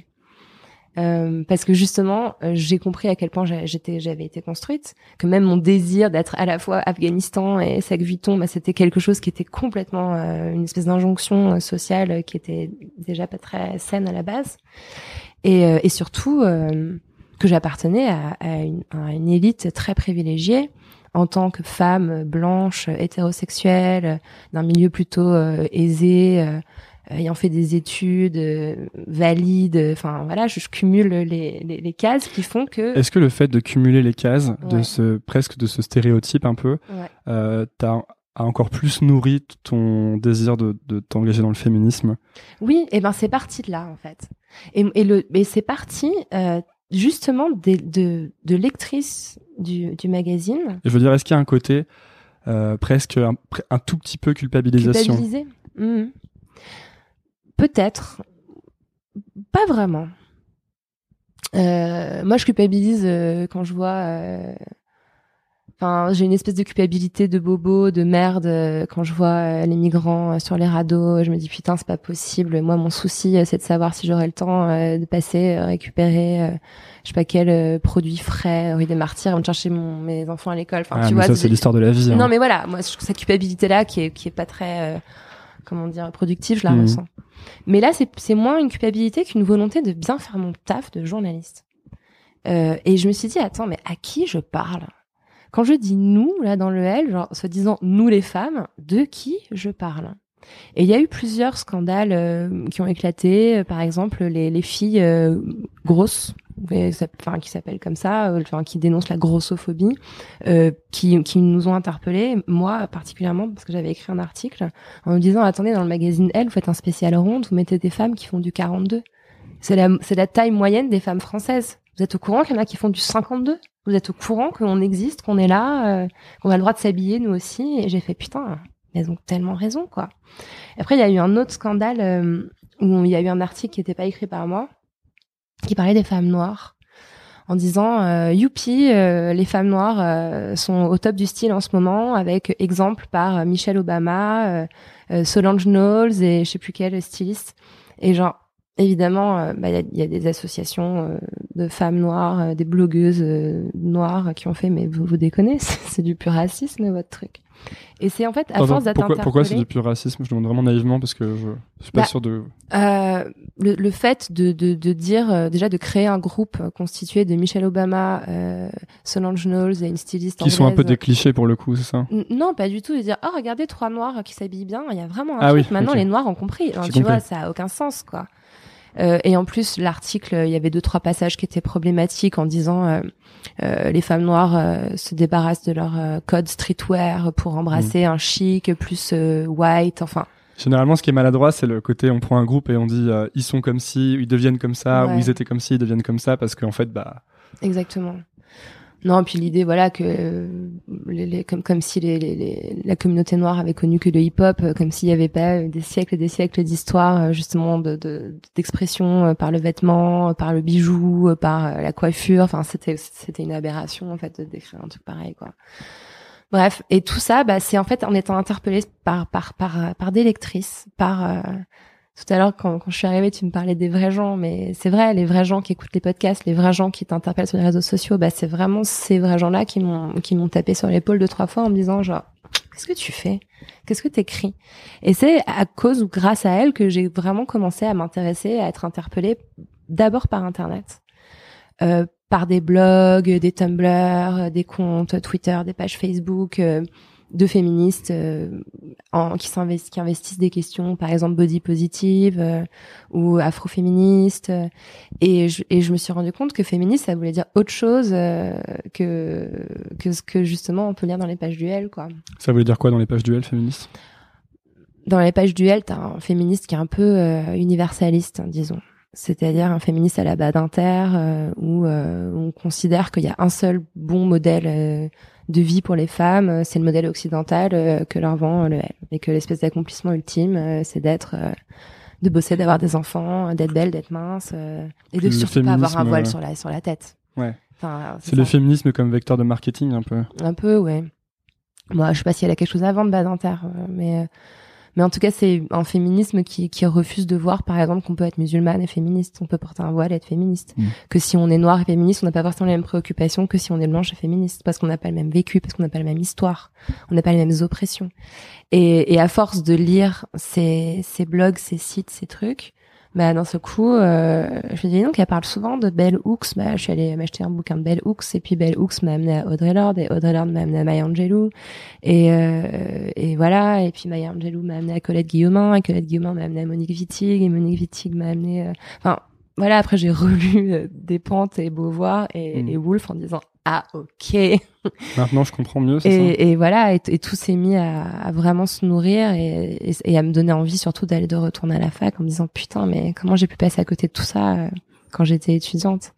Euh, parce que justement, euh, j'ai compris à quel point j'avais été construite, que même mon désir d'être à la fois Afghanistan et Sac Vuitton, bah, c'était quelque chose qui était complètement euh, une espèce d'injonction sociale qui était déjà pas très saine à la base, et, et surtout que j'appartenais à, à, une, à, une, élite très privilégiée en tant que femme blanche, hétérosexuelle, d'un milieu plutôt aisé euh, ayant fait des études euh, valides. Enfin voilà, je, cumule les, les, les, cases qui font que. Est-ce que le fait de cumuler les cases, de ce presque de ce stéréotype un peu, euh, t'as a encore plus nourri ton désir de, de t'engager dans le féminisme? Oui, et ben c'est parti de là en fait. Et, et le, et c'est parti euh, justement de, de, de lectrice du, du magazine. je veux dire, est-ce qu'il y a un côté euh, presque un, un, tout petit peu culpabilisation? Culpabilisé. Mmh. Peut-être. Pas vraiment. Euh, moi, je culpabilise euh, quand je vois. Euh, enfin, j'ai une espèce de culpabilité de bobo, de merde quand je vois les migrants sur les radeaux. Je me dis putain, c'est pas possible. Moi, mon souci, c'est de savoir si j'aurai le temps de passer récupérer, je sais pas quel produit frais, rue des Martyrs, me chercher mon, mes enfants à l'école. Enfin, ah, tu vois. Ça, c'est l'histoire de la vie. Hein. Non, mais voilà, moi, cette culpabilité là, qui est qui est pas très, comment dire, productive, je la mmh. ressens. Mais là, c'est moins une culpabilité qu'une volonté de bien faire mon taf de journaliste. Euh, et je me suis dit, attends, mais à qui je parle? Quand je dis nous, là, dans le L, genre, se disant nous les femmes, de qui je parle? Et il y a eu plusieurs scandales euh, qui ont éclaté, euh, par exemple les, les filles euh, grosses, enfin qui s'appellent comme ça, enfin qui dénoncent la grossophobie, qui, qui nous ont interpellés, moi particulièrement parce que j'avais écrit un article en me disant attendez dans le magazine Elle, vous faites un spécial ronde, vous mettez des femmes qui font du 42. C'est la la taille moyenne des femmes françaises. Vous êtes au courant qu'il y en a qui font du 52 Vous êtes au courant qu'on existe, qu'on est là, qu'on a le droit de s'habiller nous aussi? Et j'ai fait putain, elles ont tellement raison, quoi. Après, il y a eu un autre scandale euh, où il y a eu un article qui n'était pas écrit par moi, qui parlait des femmes noires, en disant euh, youpi, euh, les femmes noires euh, sont au top du style en ce moment, avec exemple par Michelle Obama, Solange Knowles et je sais plus quel styliste. Et genre, évidemment, bah, il bah, y, y, a des associations de femmes noires, des blogueuses noires qui ont fait, mais vous vous déconnez, [LAUGHS] c'est du pur racisme votre truc. Et c'est en fait à force d'être pourquoi, pourquoi c'est du pur racisme? Je demande vraiment naïvement parce que je, je suis pas bah, sûr de. Euh, le, le, fait de, de, de dire euh, déjà de créer un groupe constitué de Michelle Obama, euh, Solange Knowles et une styliste qui sont un peu des clichés pour le coup, c'est ça? Non, pas du tout. De dire oh regardez trois noirs qui s'habillent bien, il y a vraiment un ah truc. Maintenant les noirs ont compris. tu vois, ça a aucun sens quoi. Euh, et en plus, l'article, il y avait deux trois passages qui étaient problématiques en disant euh, euh, les femmes noires euh, se débarrassent de leur euh, code streetwear pour embrasser mm. un chic plus white. Enfin. Généralement, ce qui est maladroit, c'est le côté on prend un groupe et on dit ils sont comme si, ils deviennent comme ça, ou ils étaient comme si, ils deviennent comme ça, parce qu'en fait, bah. Exactement. Non, puis l'idée, voilà, que euh, les, comme comme si les, les, la communauté noire avait connu que le hip-hop, euh, comme s'il n'y avait pas des siècles et des siècles d'histoire, euh, justement, de d'expression par le vêtement, par le bijou, par la coiffure. Enfin, c'était c'était une aberration en fait de décrire un truc pareil, quoi. Bref, et tout ça, bah, c'est en fait en étant interpellée par par par par des lectrices, par tout à l'heure, quand, quand, je suis arrivée, tu me parlais des vrais gens, mais c'est vrai, les vrais gens qui écoutent les podcasts, les vrais gens qui t'interpellent sur les réseaux sociaux, bah c'est vraiment ces vrais gens-là qui m'ont qui m'ont tapé sur l'épaule deux trois fois en me disant genre qu'est-ce que tu fais, qu'est-ce que t'écris, et c'est à cause ou grâce à elle que j'ai vraiment commencé à m'intéresser, à être interpellée d'abord par internet, euh, par des blogs, des Tumblr, des comptes Twitter, des pages Facebook. Euh, de féministes euh, en, qui s'investissent, qui investissent des questions, par exemple body positive euh, ou afroféministes. et, je, et je me suis rendu compte que féministe, ça voulait dire autre chose euh, que que ce que justement on peut lire dans les pages duel, quoi. Ça voulait dire quoi dans les pages duel féministes Dans les pages duel, t'as un féministe qui est un peu universaliste, disons c'est-à-dire un féministe à la bas d'inter où on considère qu'il y a un seul bon modèle de vie pour les femmes, euh, c'est le modèle occidental euh, que leur vend le L. Et que l'espèce d'accomplissement ultime, euh, c'est d'être, de bosser, d'avoir des enfants, d'être belle, d'être mince, et de surtout pas avoir un voile sur la, sur la tête. Ouais. c'est le féminisme comme vecteur de marketing un peu. Un peu, ouais. Moi, je sais pas si elle a quelque chose à vendre, Badinter, mais Mais en tout cas, c'est un féminisme qui, qui refuse de voir, par exemple, qu'on peut être musulmane et féministe, on peut porter un voile et être féministe. Mm. Que si on est noir et féministe, on n'a pas forcément les mêmes préoccupations que si on est blanche et féministe, parce qu'on n'a pas le même vécu, parce qu'on n'a pas la même histoire, on n'a pas les mêmes oppressions. Et, et à force de lire ces, ces blogs, ces sites, ces trucs, bah dans ce coup, euh, je me dis donc elle parle souvent de Bell Hooks. Bah je suis allée m'acheter un bouquin de Bell Hooks et puis Bell Hooks m'a amené à Audrey Lorde et Audrey Lorde m'a amené à Maya Angelou et euh, et voilà et puis Maya Angelou m'a amené à Colette Guillaumin et Colette Guillaumin m'a amené à Monique Wittig et Monique Wittig m'a amené. euh, Enfin voilà après j'ai [LAUGHS] relu euh, Despentes et Beauvoir et, Mm. et Woolf en disant ah ok Maintenant, je comprends mieux, c'est ça et, voilà, et, et tout s'est mis à, à vraiment se nourrir et, et, et à me donner envie surtout d'aller de retourner à la fac en me disant putain mais comment j'ai pu passer à côté de tout ça euh, quand j'étais étudiante?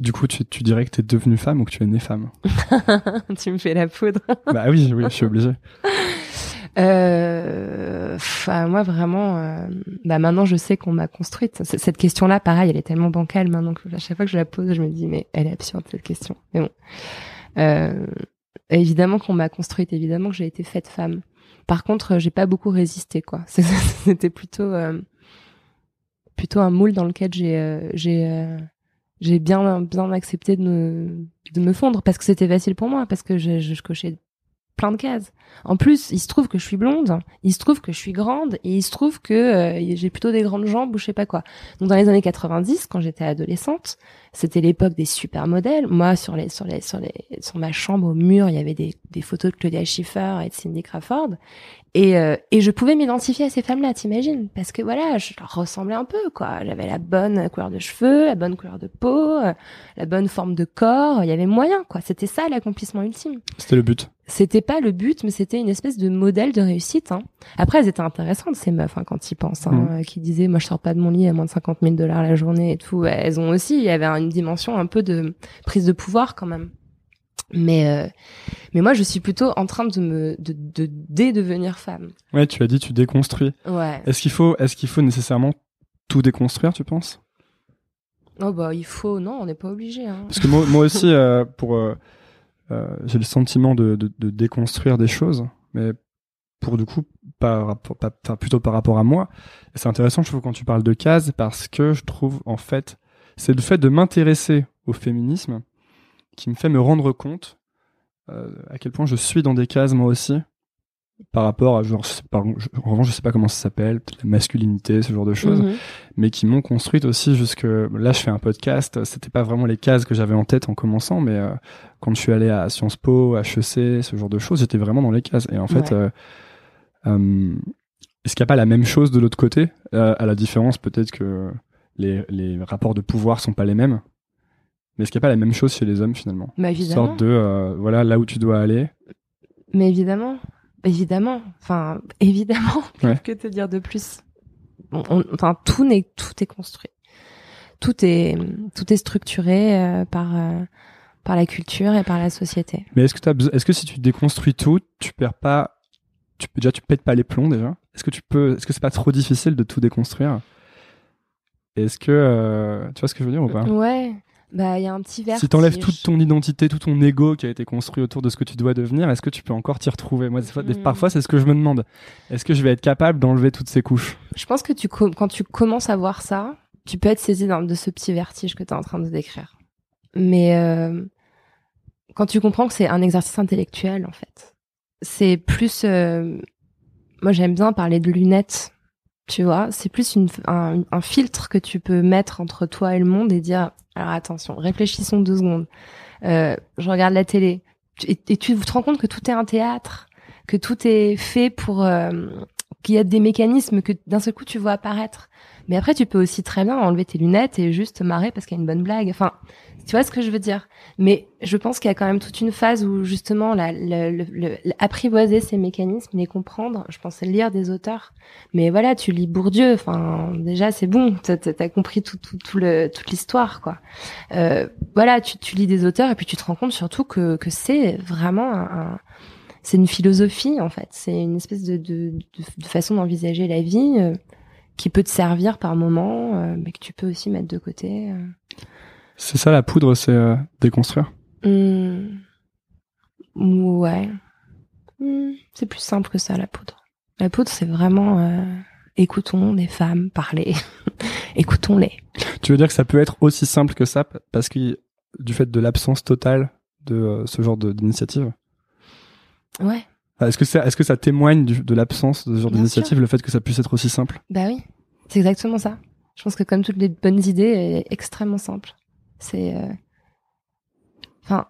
Du coup, tu, tu dirais que tu es devenue femme ou que tu es née femme? [LAUGHS] Tu me fais la poudre. Bah oui, oui, je suis obligé. [LAUGHS] Euh, enfin, moi vraiment, euh, bah maintenant je sais qu'on m'a construite. Cette question-là, pareil, elle est tellement bancale maintenant que à chaque fois que je la pose, je me dis mais elle est absurde cette question. Mais bon, euh, évidemment qu'on m'a construite, évidemment que j'ai été faite femme. Par contre, euh, j'ai pas beaucoup résisté quoi. [LAUGHS] C'était plutôt euh, plutôt un moule dans lequel j'ai euh, j'ai euh, j'ai bien bien accepté de me de me fondre parce que c'était facile pour moi parce que je, je, je cochais plein de cases. En plus, il se trouve que je suis blonde, il se trouve que je suis grande et il se trouve que euh, j'ai plutôt des grandes jambes ou je sais pas quoi. Donc dans les années 90, quand j'étais adolescente, c'était l'époque des supermodèles. Moi, sur les sur les sur les sur ma chambre au mur, il y avait des, des photos de Claudia Schiffer et de Cindy Crawford. Et, euh, et je pouvais m'identifier à ces femmes-là, t'imagines? Parce que voilà, je leur ressemblais un peu, quoi. J'avais la bonne couleur de cheveux, la bonne couleur de peau, euh, la bonne forme de corps. Il y avait moyen, quoi. C'était ça l'accomplissement ultime C'était le but. c'était pas le but, mais c'était une espèce de modèle de réussite. Hein. Après, elles étaient intéressantes ces meufs hein, quand ils pensent, hein, Mhm. qui disaient moi je sors pas de mon lit à moins de 50 000 dollars la journée et tout. Elles ont aussi, il y avait une dimension un peu de prise de pouvoir quand même. Mais euh, mais moi je suis plutôt en train de me de, de dédevenir femme. Ouais, tu as dit tu déconstruis. Ouais. Est-ce qu'il faut, est-ce qu'il faut nécessairement tout déconstruire, tu penses? Oh bah il faut non, on n'est pas obligé. Hein. Parce que moi, moi aussi, [LAUGHS] euh, pour, euh, euh, j'ai le sentiment de, de, de déconstruire des choses, mais pour du coup, par enfin, plutôt par rapport à moi. Et c'est intéressant, je trouve, quand tu parles de cases, parce que je trouve, en fait, c'est le fait de m'intéresser au féminisme qui me fait me rendre compte euh, à quel point je suis dans des cases moi aussi par rapport à genre je- en revanche je sais pas comment ça s'appelle la masculinité ce genre de choses Mhm. mais qui m'ont construite aussi jusque là je fais un podcast c'était pas vraiment les cases que j'avais en tête en commençant mais euh, quand je suis allé à Sciences Po HEC ce genre de choses j'étais vraiment dans les cases et en fait Ouais. euh, euh, est-ce qu'il n'y a pas la même chose de l'autre côté? À la différence peut-être que les, les rapports de pouvoir sont pas les mêmes mais est-ce qu'il n'y a pas la même chose chez les hommes finalement? Bah Une évidemment. sorte de euh, voilà là où tu dois aller. Mais évidemment, évidemment, enfin [LAUGHS] évidemment, Ouais. que te dire de plus? Enfin tout n'est tout est construit, tout est tout est structuré euh, par euh, par la culture et par la société. Mais est-ce que, besoin- est-ce que si tu déconstruis tout, tu perds pas, tu, déjà tu pètes pas les plombs déjà? Est-ce que tu peux, est-ce que c'est pas trop difficile de tout déconstruire? Est-ce que, euh, tu vois ce que je veux dire ou pas? Ouais, bah il y a un petit vertige. Si t'enlèves toute ton identité, tout ton ego qui a été construit autour de ce que tu dois devenir, est-ce que tu peux encore t'y retrouver? Moi, des fois- des- Mm. parfois, c'est ce que je me demande. Est-ce que je vais être capable d'enlever toutes ces couches? Je pense que tu quand tu commences à voir ça, tu peux être saisi de ce petit vertige que tu es en train de décrire. Mais euh, quand tu comprends que c'est un exercice intellectuel, en fait, c'est plus. euh, moi, j'aime bien parler de lunettes. Tu vois, c'est plus une, un, un filtre que tu peux mettre entre toi et le monde et dire alors attention, réfléchissons deux secondes. Euh, je regarde la télé et tu te rends compte que tout est un théâtre, que tout est fait pour euh, qu'il y a des mécanismes que d'un seul coup tu vois apparaître. Mais après, tu peux aussi très bien enlever tes lunettes et juste te marrer parce qu'il y a une bonne blague. Enfin, tu vois ce que je veux dire? Mais je pense qu'il y a quand même toute une phase où justement, la, apprivoiser ces mécanismes, les comprendre. Je pensais lire des auteurs, mais voilà, tu lis Bourdieu. Enfin, déjà, c'est bon. T'as as compris tout, tout, tout le, toute l'histoire, quoi. Euh, voilà, tu, tu lis des auteurs et puis tu te rends compte surtout que, que c'est vraiment un, c'est une philosophie en fait. C'est une espèce de, de, de, de façon d'envisager la vie euh, qui peut te servir par moment, euh, mais que tu peux aussi mettre de côté. euh. C'est ça la poudre, c'est euh, déconstruire. Hmm. Ouais. Hmm, C'est plus simple que ça la poudre. La poudre, c'est vraiment écoutons les femmes parler, [LAUGHS] écoutons-les. Tu veux dire que ça peut être aussi simple que ça parce que du fait de l'absence totale de ce genre d'initiative? Ouais, Est-ce que, ça- est-ce que ça témoigne du- de l'absence de ce genre Bien d'initiative, le fait que ça puisse être aussi simple? Bah oui, c'est exactement ça. Je pense que comme toutes les bonnes idées, elle est extrêmement simple. C'est, euh, enfin,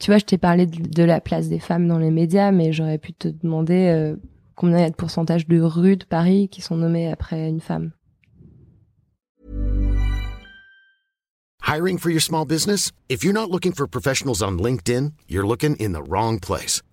tu vois, je t'ai parlé de, de la place des femmes dans les médias, mais j'aurais pu te demander euh, combien il y a de pourcentage de rues de Paris qui sont nommées après une femme. Hiring for your small business? If you're not looking for professionals on LinkedIn, you're looking in the wrong place.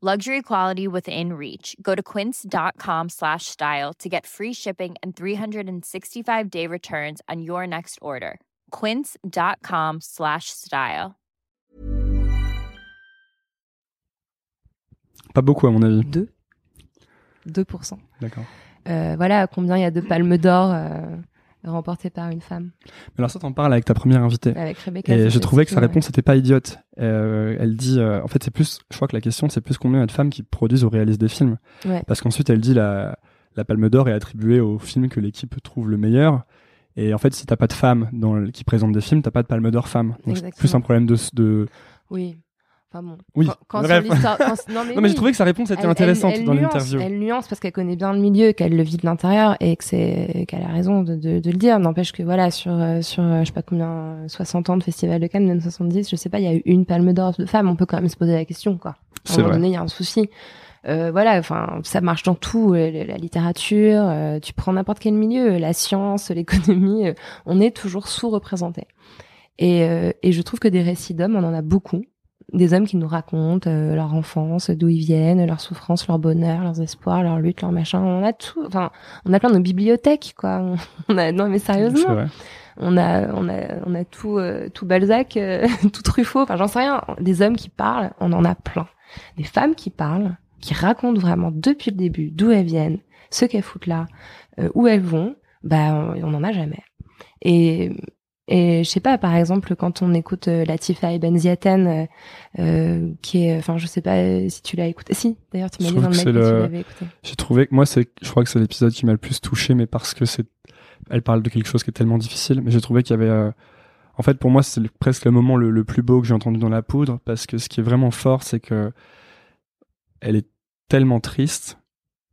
Luxury quality within reach. Go to quince.com slash style to get free shipping and 365 day returns on your next order. Quince.com slash style. Pas beaucoup, à mon avis. 2 2%. D'accord. Euh, voilà combien il y a de palmes d'or euh, remportées par une femme. Mais alors ça, t'en parles avec ta première invitée. Avec Rebecca. Et je Zellweger, trouvais que sa réponse n'était pas idiote. Euh, elle dit, euh, en fait, c'est plus, je crois que la question, c'est plus combien il y a de femmes qui produisent ou réalisent des films. Ouais. Parce qu'ensuite, elle dit la, la Palme d'Or est attribuée au film que l'équipe trouve le meilleur. Et en fait, si t'as pas de femmes dans qui présentent des films, t'as pas de Palme d'Or femme. Donc c'est plus un problème de, de... Oui. Enfin bon. Oui. Quand, quand [LAUGHS] non mais, Non, mais oui. j'ai trouvé que sa réponse était Elle- intéressante elle- elle dans l'interview. Elle nuance parce qu'elle connaît bien le milieu, qu'elle le vit de l'intérieur et que c'est qu'elle a raison de, de, de le dire. N'empêche que voilà sur euh, sur euh, je sais pas combien euh, 60 ans de festival de Cannes, même 70, je sais pas, il y a eu une Palme d'Or de femmes. On peut quand même se poser la question quoi. À un moment vrai. donné, il y a un souci. Euh, voilà, enfin, ça marche dans tout, euh, la littérature, euh, tu prends n'importe quel milieu, la science, [LAUGHS] l'économie, on est toujours sous-représenté. Et, euh, et je trouve que des récits d'hommes, on en a beaucoup. Des hommes qui nous racontent euh, leur enfance, d'où ils viennent, leurs souffrances, leur bonheur, leurs espoirs, leurs luttes, leurs machins. On a tout. Enfin, on a plein de bibliothèques, quoi. [LAUGHS] On a non mais sérieusement, vrai. on a on a on a tout euh, tout Balzac, euh, [LAUGHS] tout Truffaut. Enfin, j'en sais rien. Des hommes qui parlent, on en a plein. Des femmes qui parlent, qui racontent vraiment depuis le début d'où elles viennent, ce qu'elles foutent là, euh, où elles vont. Bah, on, on en a jamais. Et et je sais pas, par exemple, quand on écoute euh, Latifa et Benziaten, euh, euh, qui est, enfin, je sais pas euh, si tu l'as écouté. Si, d'ailleurs, tu m'as dit dans le mail que c'est tu le- l'avais écouté. J'ai trouvé que moi, c'est, je crois que c'est l'épisode qui m'a le plus touché, mais parce que c'est, elle parle de quelque chose qui est tellement difficile. Mais j'ai trouvé qu'il y avait, euh, en fait, pour moi, c'est le- presque le moment le, le plus beau que j'ai entendu dans la poudre, parce que ce qui est vraiment fort, c'est que elle est tellement triste,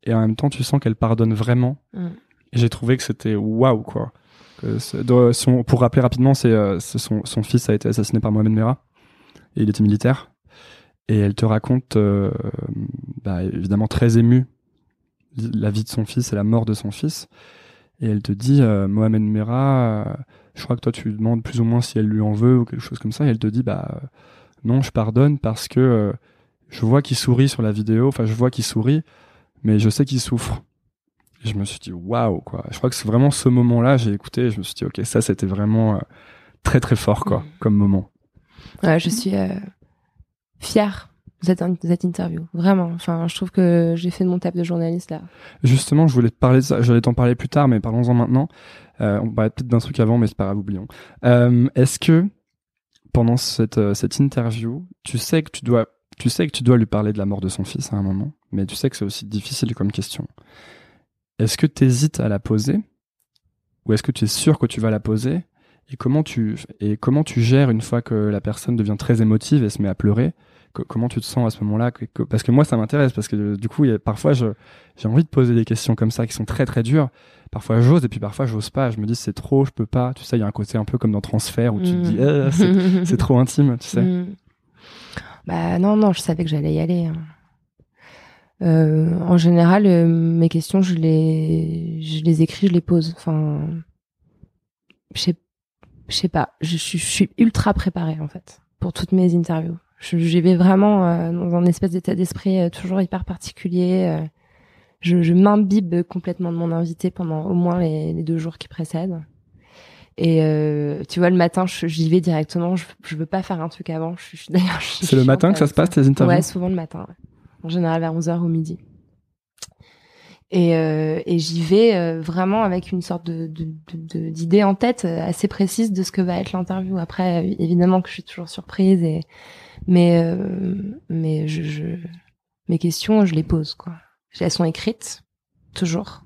et en même temps, tu sens qu'elle pardonne vraiment. Mm. Et j'ai trouvé que c'était waouh, quoi. Pour rappeler rapidement, euh, son, fils a été assassiné par Mohamed Merah, et il était militaire. Et elle te raconte, euh, bah, évidemment très émue, la vie de son fils et la mort de son fils. Et elle te dit, euh, Mohamed Merah, je crois que toi tu lui demandes plus ou moins si elle lui en veut ou quelque chose comme ça. Et elle te dit, bah non, je pardonne parce que je vois qu'il sourit sur la vidéo, enfin je vois qu'il sourit, mais je sais qu'il souffre. Et je me suis dit, waouh, quoi. Je crois que c'est vraiment ce moment-là, j'ai écouté, et je me suis dit, ok, ça c'était vraiment euh, très très fort, quoi, Mhm. comme moment. Ouais, je suis euh, fière de cette, de cette interview. Vraiment. Enfin, je trouve que j'ai fait de mon table de journaliste là. Justement, je voulais te parler de ça. J'allais t'en parler plus tard, mais parlons-en maintenant. Euh, on parlait peut-être d'un truc avant, mais c'est pas grave, oublions. Euh, Est-ce que pendant cette, euh, cette interview, tu sais que tu dois, tu sais que tu dois lui parler de la mort de son fils à un moment, mais tu sais que c'est aussi difficile comme question. Est-ce que tu hésites à la poser, ou est-ce que tu es sûr que tu vas la poser et comment tu et comment tu gères une fois que la personne devient très émotive et se met à pleurer Co- Comment tu te sens à ce moment-là Parce que moi, ça m'intéresse parce que du coup, il y a- parfois, j'ai envie de poser des questions comme ça qui sont très très dures. Parfois j'ose et puis parfois j'ose pas. Je me dis c'est trop, je peux pas. Tu sais, il y a un côté un peu comme dans transfert où tu te dis Mm. Euh, [LAUGHS] c'est, trop intime, tu sais. Mm. Bah non, non, je savais que j'allais y aller. hein. Euh, en général, euh, mes questions, je les, je les écris, je les pose. Enfin, je sais, je sais pas. Je, suis- je suis ultra préparée en fait pour toutes mes interviews. J'y vais vraiment euh, dans un espèce d'état d'esprit euh, toujours hyper particulier. euh. je je m'imbibe complètement de mon invité pendant au moins les, les deux jours qui précèdent. Et euh, tu vois, le matin, j'y vais directement. Je, je veux pas faire un truc avant. Je, suis d'ailleurs. C'est le matin que ça se passe, tes interviews? Ouais, souvent le matin. ouais. En général vers 11h ou midi. Et, euh, et j'y vais euh, vraiment avec une sorte de d'idée en tête euh, assez précise de ce que va être l'interview. Après, évidemment que je suis toujours surprise, et mais euh, mais je, je mes questions, je les pose quoi. Elles sont écrites toujours,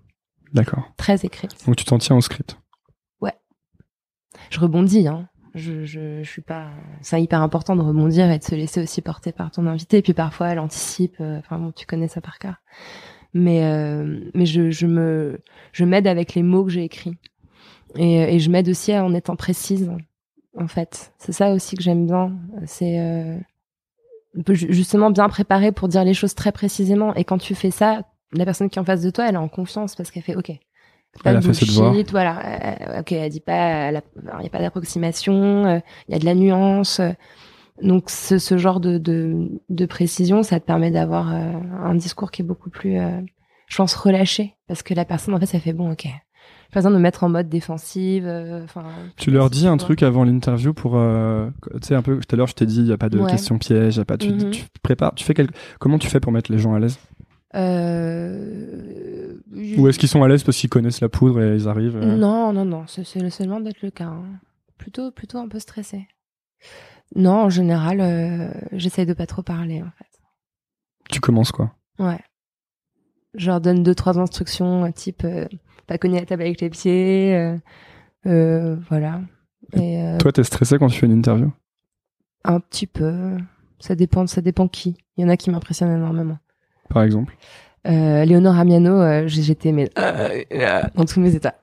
D'accord. très écrites. Donc tu t'en tiens au script? je rebondis. Hein. Je, suis pas. C'est hyper important de rebondir et de se laisser aussi porter par ton invité. Et puis parfois, elle anticipe. euh, Enfin bon, tu connais ça par cœur. Mais euh, mais je, me je m'aide avec les mots que j'ai écrits et, et je m'aide aussi en étant précise. En fait, c'est ça aussi que j'aime bien. C'est euh, ju- justement bien préparé pour dire les choses très précisément. Et quand tu fais ça, la personne qui est en face de toi, elle est en confiance parce qu'elle fait OK. Pas Elle a fait ses devoirs. bullshit, Voilà. Euh, ok, elle dit pas, il n'y a pas d'approximation, euh, il y a de la nuance. euh. donc ce, ce genre de, de, de précision, ça te permet d'avoir euh, un discours qui est beaucoup plus, euh, je pense, relâché, parce que la personne en fait, ça fait bon, ok. Pas besoin de me mettre en mode défensive. euh. Tu leur dis un truc avant l'interview pour, tu sais un peu. Tout à l'heure, je t'ai dit, il y a pas de Ouais. questions pièges, y a pas. Tu, Mhm. tu prépares. Tu fais quel... Comment tu fais pour mettre les gens à l'aise? Euh... Ou est-ce qu'ils sont à l'aise parce qu'ils connaissent la poudre et ils arrivent euh, Non, non, non, c'est seulement d'être le cas. hein. Plutôt, plutôt un peu stressé. Non, en général, euh, j'essaye de pas trop parler, en fait. Tu commences quoi? Ouais. Je leur donne deux, trois instructions, euh, type euh, pas cogner la table avec les pieds, voilà. Et Toi, t'es stressé quand tu fais une interview? Un petit peu, ça dépend, ça dépend qui. Il y en a qui m'impressionnent énormément. Par exemple Euh, Léonore Amiano, euh, j'étais mais euh, euh, dans tous mes états.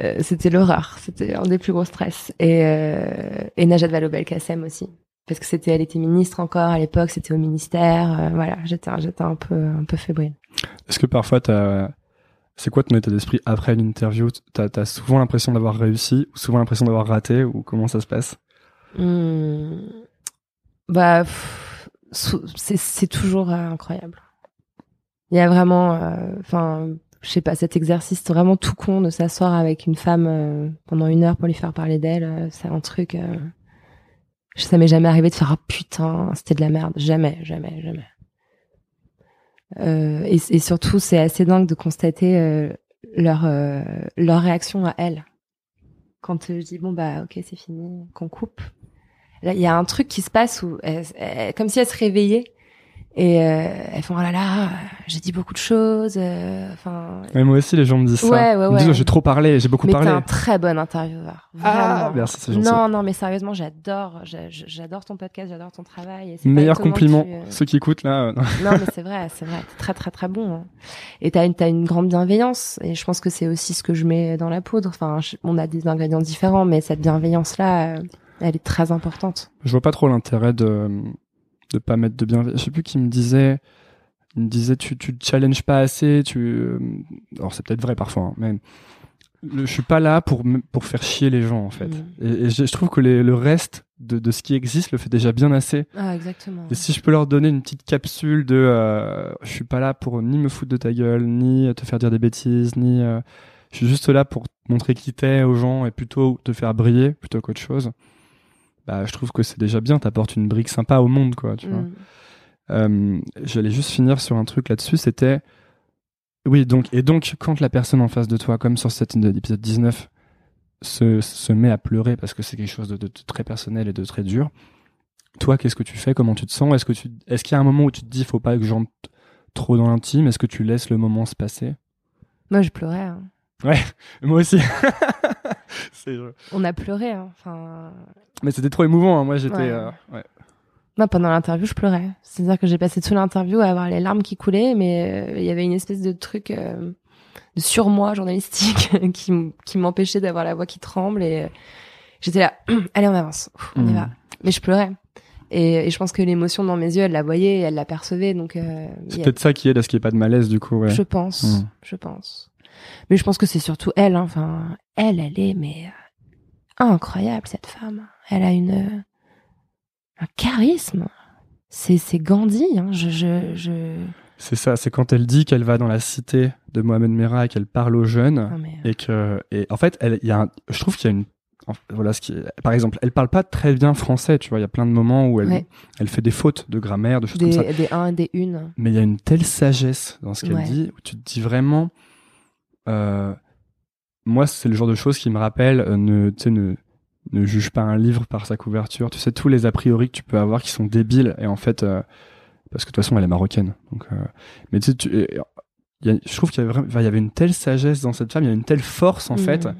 Euh, c'était l'horreur, c'était un des plus gros stress. Et, et Najat Vallaud-Belkacem aussi, parce que c'était, elle était ministre encore à l'époque, c'était au ministère. voilà, j'étais, j'étais un peu, un peu fébrile. Est-ce que parfois, t'as... c'est quoi ton état d'esprit après une interview? T'as as souvent l'impression d'avoir réussi ou souvent l'impression d'avoir raté ou comment ça se passe? Hmm. Bah, c'est toujours incroyable. Il y a vraiment, euh, enfin, je sais pas, cet exercice vraiment tout con de s'asseoir avec une femme euh, pendant une heure pour lui faire parler d'elle, euh, c'est un truc. ça m'est jamais arrivé de faire oh putain, c'était de la merde. Jamais, jamais, jamais. Et, surtout, c'est assez dingue de constater leur leur réaction à elle quand je dis bon bah ok c'est fini, qu'on coupe. Là, il y a un truc qui se passe où, comme si elles se réveillaient et euh, elles font oh là là, j'ai dit beaucoup de choses. euh, Enfin, Ouais, Moi aussi, les gens me disent ça. Ouais, ouais, Ils me disent ouais. j'ai trop parlé, j'ai beaucoup mais parlé. t'es un très bon intervieweur. Ah, Vraiment. merci, c'est gentil. Non, non, mais sérieusement, j'adore, j'a- j'adore ton podcast, j'adore ton travail. et Meilleur compliment. tu, euh, Ceux qui écoutent là. euh, [LAUGHS] non. mais c'est vrai, c'est vrai. T'es très, très, très bon. hein. Et t'as une, t'as une grande bienveillance. Et je pense que c'est aussi ce que je mets dans la poudre. Enfin, je- on a des ingrédients différents, mais cette bienveillance-là, euh, elle est très importante. Je vois pas trop l'intérêt de de pas mettre de bienveillance. Je sais plus qui me disait. Il me disait tu tu te challenges pas assez. Tu euh, alors c'est peut-être vrai parfois, hein, mais le- je suis pas là pour pour faire chier les gens en fait. Mhm. Et, et je, je trouve que les- le reste de, de ce qui existe le fait déjà bien assez. Ah, exactement. Et si je peux leur donner une petite capsule de euh, je suis pas là pour ni me foutre de ta gueule, ni te faire dire des bêtises, ni euh, je suis juste là pour montrer qui t'es aux gens et plutôt te faire briller plutôt qu'autre chose. Bah, je trouve que c'est déjà bien, t'apportes une brique sympa au monde, quoi, tu vois. Mm. Euh, J'allais juste finir sur un truc là-dessus, c'était oui, donc et donc quand la personne en face de toi, comme sur cet épisode 19, se, se met à pleurer parce que c'est quelque chose de, de très personnel et de très dur. Toi, qu'est-ce que tu fais? Comment tu te sens? Est-ce que tu, est-ce qu'il y a un moment où tu te dis, faut pas que j'entre trop dans l'intime? Est-ce que tu laisses le moment se passer? Moi, je pleurais. hein. [LAUGHS] Moi aussi. [LAUGHS] [LAUGHS] On a pleuré. hein. Enfin, Mais c'était trop émouvant. hein. Moi, j'étais. Ouais. euh, ouais. moi, pendant l'interview, je pleurais. C'est-à-dire que j'ai passé toute l'interview à avoir les larmes qui coulaient, mais euh, il y avait une espèce de truc euh, de surmoi journalistique [LAUGHS] qui, m- qui m'empêchait d'avoir la voix qui tremble et euh, j'étais là. [CLEARS THROAT] Allez, on avance. Ouf, on y Mhm. va. Mais je pleurais. Et, et je pense que l'émotion dans mes yeux, elle la voyait, elle la percevait. Donc, euh, C'est a- peut-être ça qui aide à ce qu'il n'y ait pas de malaise, du coup, ouais. je pense, Mm. je pense. Mais je pense que c'est surtout elle. hein. Enfin, elle, elle est mais euh, incroyable cette femme. Elle a une euh, un charisme. C'est c'est Gandhi. Hein. Je je je. C'est ça, c'est quand elle dit qu'elle va dans la cité de Mohamed Merah et qu'elle parle aux jeunes. Mais, euh, et que et en fait elle il y a un- je trouve qu'il y a une voilà ce qui par exemple elle parle pas très bien français tu vois il y a plein de moments où elle Ouais. elle fait des fautes de grammaire de choses comme ça des un des une. mais il y a une telle sagesse dans ce qu'elle Ouais. dit où tu te dis vraiment moi c'est le genre de choses qui me rappelle euh, ne ne ne juge pas un livre par sa couverture tu sais tous les a priori que tu peux avoir qui sont débiles et en fait euh, parce que de toute façon elle est marocaine donc euh, mais tu sais tu et- il y a- je trouve qu'il y avait vraiment enfin, il y avait une telle sagesse dans cette femme il y a une telle force en fait Mm.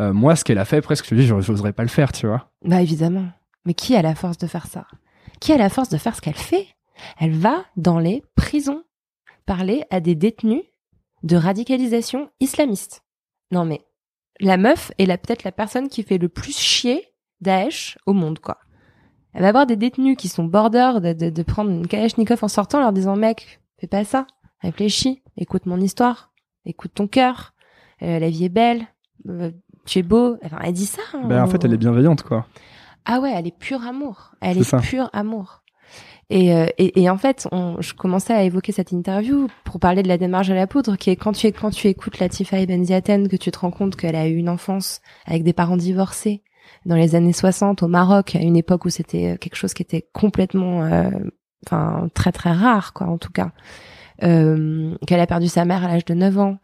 euh, moi, ce qu'elle a fait, presque, je te dis, j'os- j'oserais pas le faire, tu vois. Bah évidemment. Mais qui a la force de faire ça? Qui a la force de faire ce qu'elle fait? Elle va dans les prisons parler à des détenus de radicalisation islamiste. Non mais la meuf est la- peut-être la personne qui fait le plus chier Daesh au monde, quoi. Elle va avoir des détenus qui sont border de, de, de prendre une Kalachnikov en sortant, en leur disant mec, fais pas ça, réfléchis, écoute mon histoire, écoute ton cœur, euh, la vie est belle, euh, tu es beau. Enfin, elle dit ça. hein, Ben, en fait, elle est bienveillante, quoi. ah ouais, elle est pure amour. Elle est, ça. pure amour. Et, euh, et, et en fait, on, je commençais à évoquer cette interview pour parler de la démarche à la poudre, qui est quand tu, quand tu écoutes Latifa Ibn Ziaten, que tu te rends compte qu'elle a eu une enfance avec des parents divorcés dans les années 60 au Maroc, à une époque où c'était quelque chose qui était complètement, euh, enfin très très rare, quoi, en tout cas. Euh, qu'elle a perdu sa mère à l'âge de 9 ans.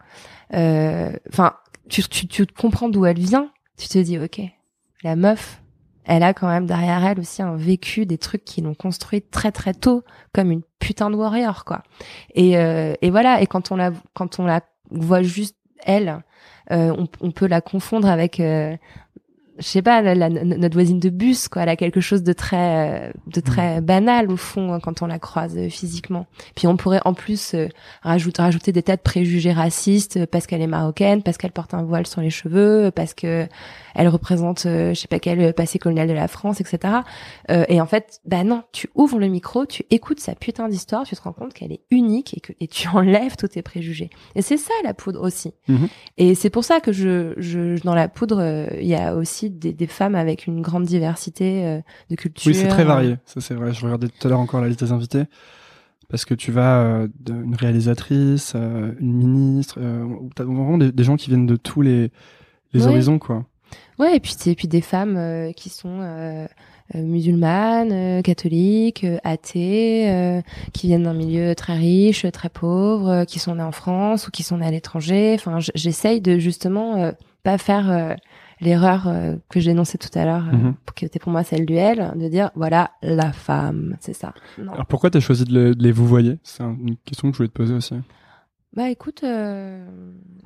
Euh, Enfin, tu, tu, tu comprends d'où elle vient. Tu te dis, ok, la meuf, elle a quand même derrière elle aussi un vécu, des trucs qui l'ont construite très très tôt comme une putain de warrior quoi. Et, euh, et voilà. Et quand on la quand on la voit juste elle, euh, on, on peut la confondre avec euh, je sais pas la- la- notre voisine de bus quoi. Elle a quelque chose de très euh, de très banal au fond hein, quand on la croise euh, physiquement. Puis on pourrait en plus euh, rajouter rajouter des tas de préjugés racistes parce qu'elle est marocaine, parce qu'elle porte un voile sur les cheveux, parce que elle représente euh, je sais pas quel passé colonial de la France, etc. Euh, et en fait, bah non, tu ouvres le micro, tu écoutes sa putain d'histoire, tu te rends compte qu'elle est unique et que et tu [LAUGHS] enlèves tous tes préjugés. Et c'est ça la poudre aussi. Mhm. Et c'est pour ça que je, je dans la poudre, il y a aussi des, des femmes avec une grande diversité euh, de culture. Oui, c'est très varié. Ça, c'est vrai. Je regardais tout à l'heure encore la liste des invités. Parce que tu vas euh, d'une réalisatrice, euh, une ministre, euh, t'as vraiment des, des gens qui viennent de tous les, les Ouais. horizons, quoi. Ouais, et puis et puis des femmes euh, qui sont euh, euh, musulmanes, euh, catholiques, euh, athées, euh, qui viennent d'un milieu très riche, très pauvre, euh, qui sont nées en France ou qui sont nées à l'étranger. Enfin, j'essaye de justement euh, pas faire euh, l'erreur euh, que j'ai énoncée tout à l'heure, euh, Mhm. qui était pour moi celle du L, de dire voilà la femme, c'est ça. Non. Alors pourquoi t'as choisi de, le- de les vous voyez? C'est un- une question que je voulais te poser aussi. Bah écoute, euh,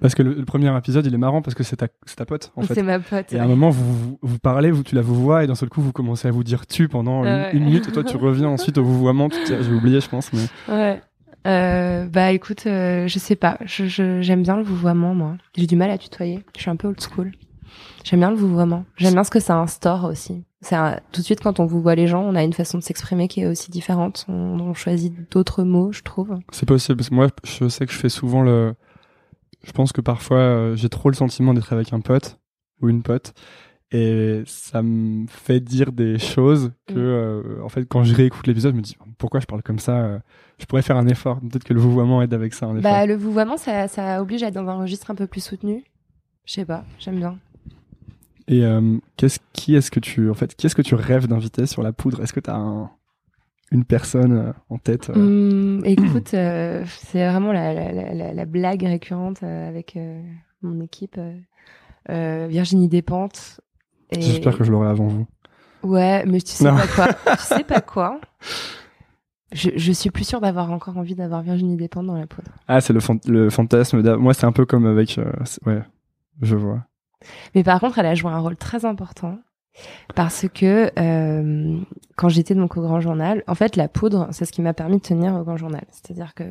Parce que le, le premier épisode, il est marrant parce que c'est ta, ta pote, en [LAUGHS] fait. c'est ma pote. Et à un moment, vous, vous, vous parlez, vous, tu la vous vois, et d'un seul coup, vous commencez à vous dire tu pendant une, Ouais. une minute, et toi, tu reviens [LAUGHS] ensuite au vouvoiement. Tu ah, J'ai oublié, je pense. Mais... Ouais. Euh, bah écoute, je sais pas. Je, je- j'aime bien le vouvoiement, moi. J'ai du mal à tutoyer. Je suis un peu old school. J'aime bien le vouvoiement. J'aime bien ce que ça instaure aussi. C'est un- tout de suite quand on vous voit les gens, on a une façon de s'exprimer qui est aussi différente. On, on choisit d'autres mots, je trouve. C'est possible, parce que moi, je sais que je fais souvent le. Je pense que parfois, euh, j'ai trop le sentiment d'être avec un pote ou une pote. Et ça me fait dire des choses que, Mm. euh, en fait, quand je réécoute l'épisode, je me dis pourquoi je parle comme ça euh, Je pourrais faire un effort. Peut-être que le vouvoiement aide avec ça. Bah le vouvoiement, ça, ça oblige à être dans un registre un peu plus soutenu. Je sais pas, j'aime bien. Et euh, qu'est-ce qui est-ce que tu en fait qui est-ce que tu rêves d'inviter sur la poudre? Est-ce que tu as un, une personne euh, en tête euh? Hum, écoute, euh, c'est vraiment la, la, la, la- la blague récurrente avec euh, mon équipe. Virginie Despentes. Et... J'espère que je l'aurai avant vous. Ouais, mais tu sais Non. pas quoi. [LAUGHS] tu sais pas quoi je, je suis plus sûre d'avoir encore envie d'avoir Virginie Despentes dans la poudre. Ah, c'est le, fan- le fantasme. Moi, c'est un peu comme avec. ouais, je vois. Mais par contre, elle a joué un rôle très important parce que euh, quand j'étais donc au Grand Journal, en fait, la poudre, c'est ce qui m'a permis de tenir au Grand Journal. C'est-à-dire que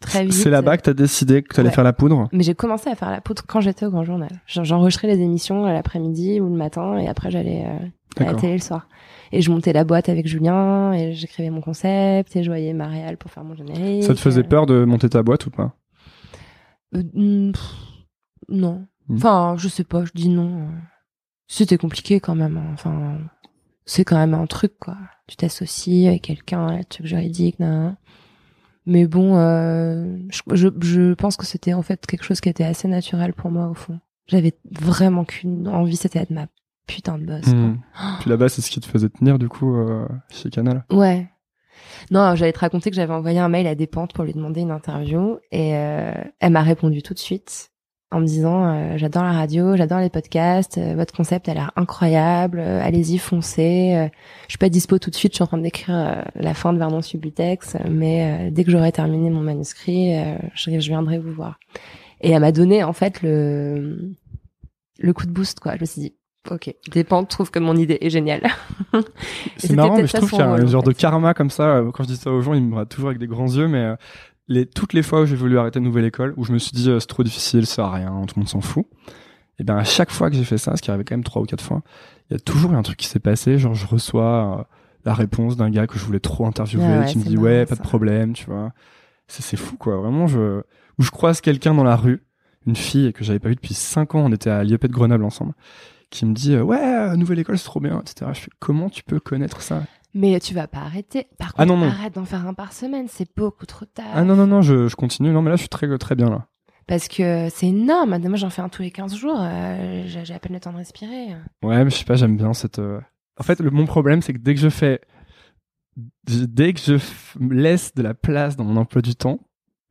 très vite. C'est là-bas que t'as décidé que t'allais Ouais. faire la poudre Mais j'ai commencé à faire la poudre quand j'étais au Grand Journal. J'en- J'enregistrais les émissions à l'après-midi ou le matin et après j'allais. euh, à la télé le soir. Et je montais la boîte avec Julien et j'écrivais mon concept et je voyais Marielle pour faire mon générique. Ça te faisait Euh, peur de monter ta boîte ou pas? euh, hmm, pff, Non. Hmm. Enfin, je sais pas, je dis non. C'était compliqué quand même. hein. Enfin, c'est quand même un truc, quoi. Tu t'associes avec quelqu'un, un truc juridique, nan. Mais bon, euh, je, je, je pense que c'était en fait quelque chose qui était assez naturel pour moi, au fond. J'avais vraiment qu'une envie, c'était d'être ma putain de boss. quoi. Hmm. Puis là-bas, c'est ce qui te faisait tenir du coup euh, chez Canal. Ouais. Non, j'allais te raconter que j'avais envoyé un mail à Despentes pour lui demander une interview et euh, elle m'a répondu tout de suite en me disant euh, j'adore la radio, j'adore les podcasts, euh, votre concept a l'air incroyable, euh, allez-y foncez. euh, je suis pas dispo tout de suite, je suis en train d'écrire euh, la fin de Vernon Subutex, mais euh, dès que j'aurai terminé mon manuscrit, euh, je, je viendrai vous voir. Et elle m'a donné en fait le le coup de boost quoi. Je me suis dit ok, Despentes trouve que mon idée est géniale. [LAUGHS] C'est marrant, mais je trouve qu'il y a un en genre de karma comme ça. Quand je dis ça aux gens, ils me regardent toujours avec des grands yeux, mais euh, les, toutes les fois où j'ai voulu arrêter une nouvelle école, où je me suis dit euh, c'est trop difficile, ça sert à rien, tout le monde s'en fout. Et bien à chaque fois que j'ai fait ça, ce qui arrivait quand même trois ou quatre fois, il y a toujours un truc qui s'est passé. Genre je reçois euh, la réponse d'un gars que je voulais trop interviewer, Ah ouais, qui me dit ouais, pas de problème, tu vois. C'est fou quoi, vraiment. Je où je croise quelqu'un dans la rue, une fille que j'avais pas vue depuis cinq ans, on était à l'IEP de Grenoble ensemble, qui me dit euh, ouais, nouvelle école c'est trop bien, etc. Je fais comment tu peux connaître ça? Mais tu vas pas arrêter. Par contre, Ah non, non. arrête d'en faire un par semaine, c'est beaucoup trop tard. Ah non, non, non, je, je continue. Non, mais là, je suis très, très bien là. Parce que c'est énorme. Moi, j'en fais un tous les 15 jours. euh, j'ai à peine le temps de respirer. Ouais, mais je sais pas, j'aime bien cette. euh, En fait, le, mon problème, c'est que dès que je fais. Dès que je f- laisse de la place dans mon emploi du temps,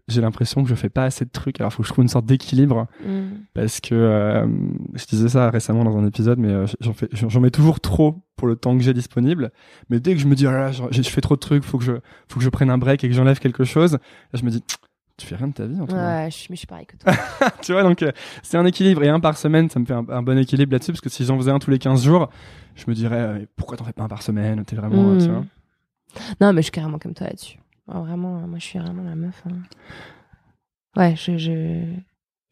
j'ai l'impression que je fais pas assez de trucs. Alors, faut que je trouve une sorte d'équilibre. Mm. Parce que. euh, je disais ça récemment dans un épisode, mais euh, j'en fais- j'en mets toujours trop pour le temps que j'ai disponible. Mais dès que je me dis, oh là je fais trop de trucs, faut que je, faut que je prenne un break et que j'enlève quelque chose, là, je me dis, [TSK] tu fais rien de ta vie, en tout cas. Ouais, je suis, mais je suis pareil que toi. [LAUGHS] tu vois, donc euh, c'est un équilibre. Et un par semaine, ça me fait un, un bon équilibre là-dessus, parce que si j'en faisais un tous les 15 jours, je me dirais, pourquoi t'en fais pas un par semaine T'es vraiment, tu Mm. vois. Non, mais je suis carrément comme toi là-dessus. Oh, vraiment, euh, moi, je suis vraiment la meuf. hein. Ouais, je. je...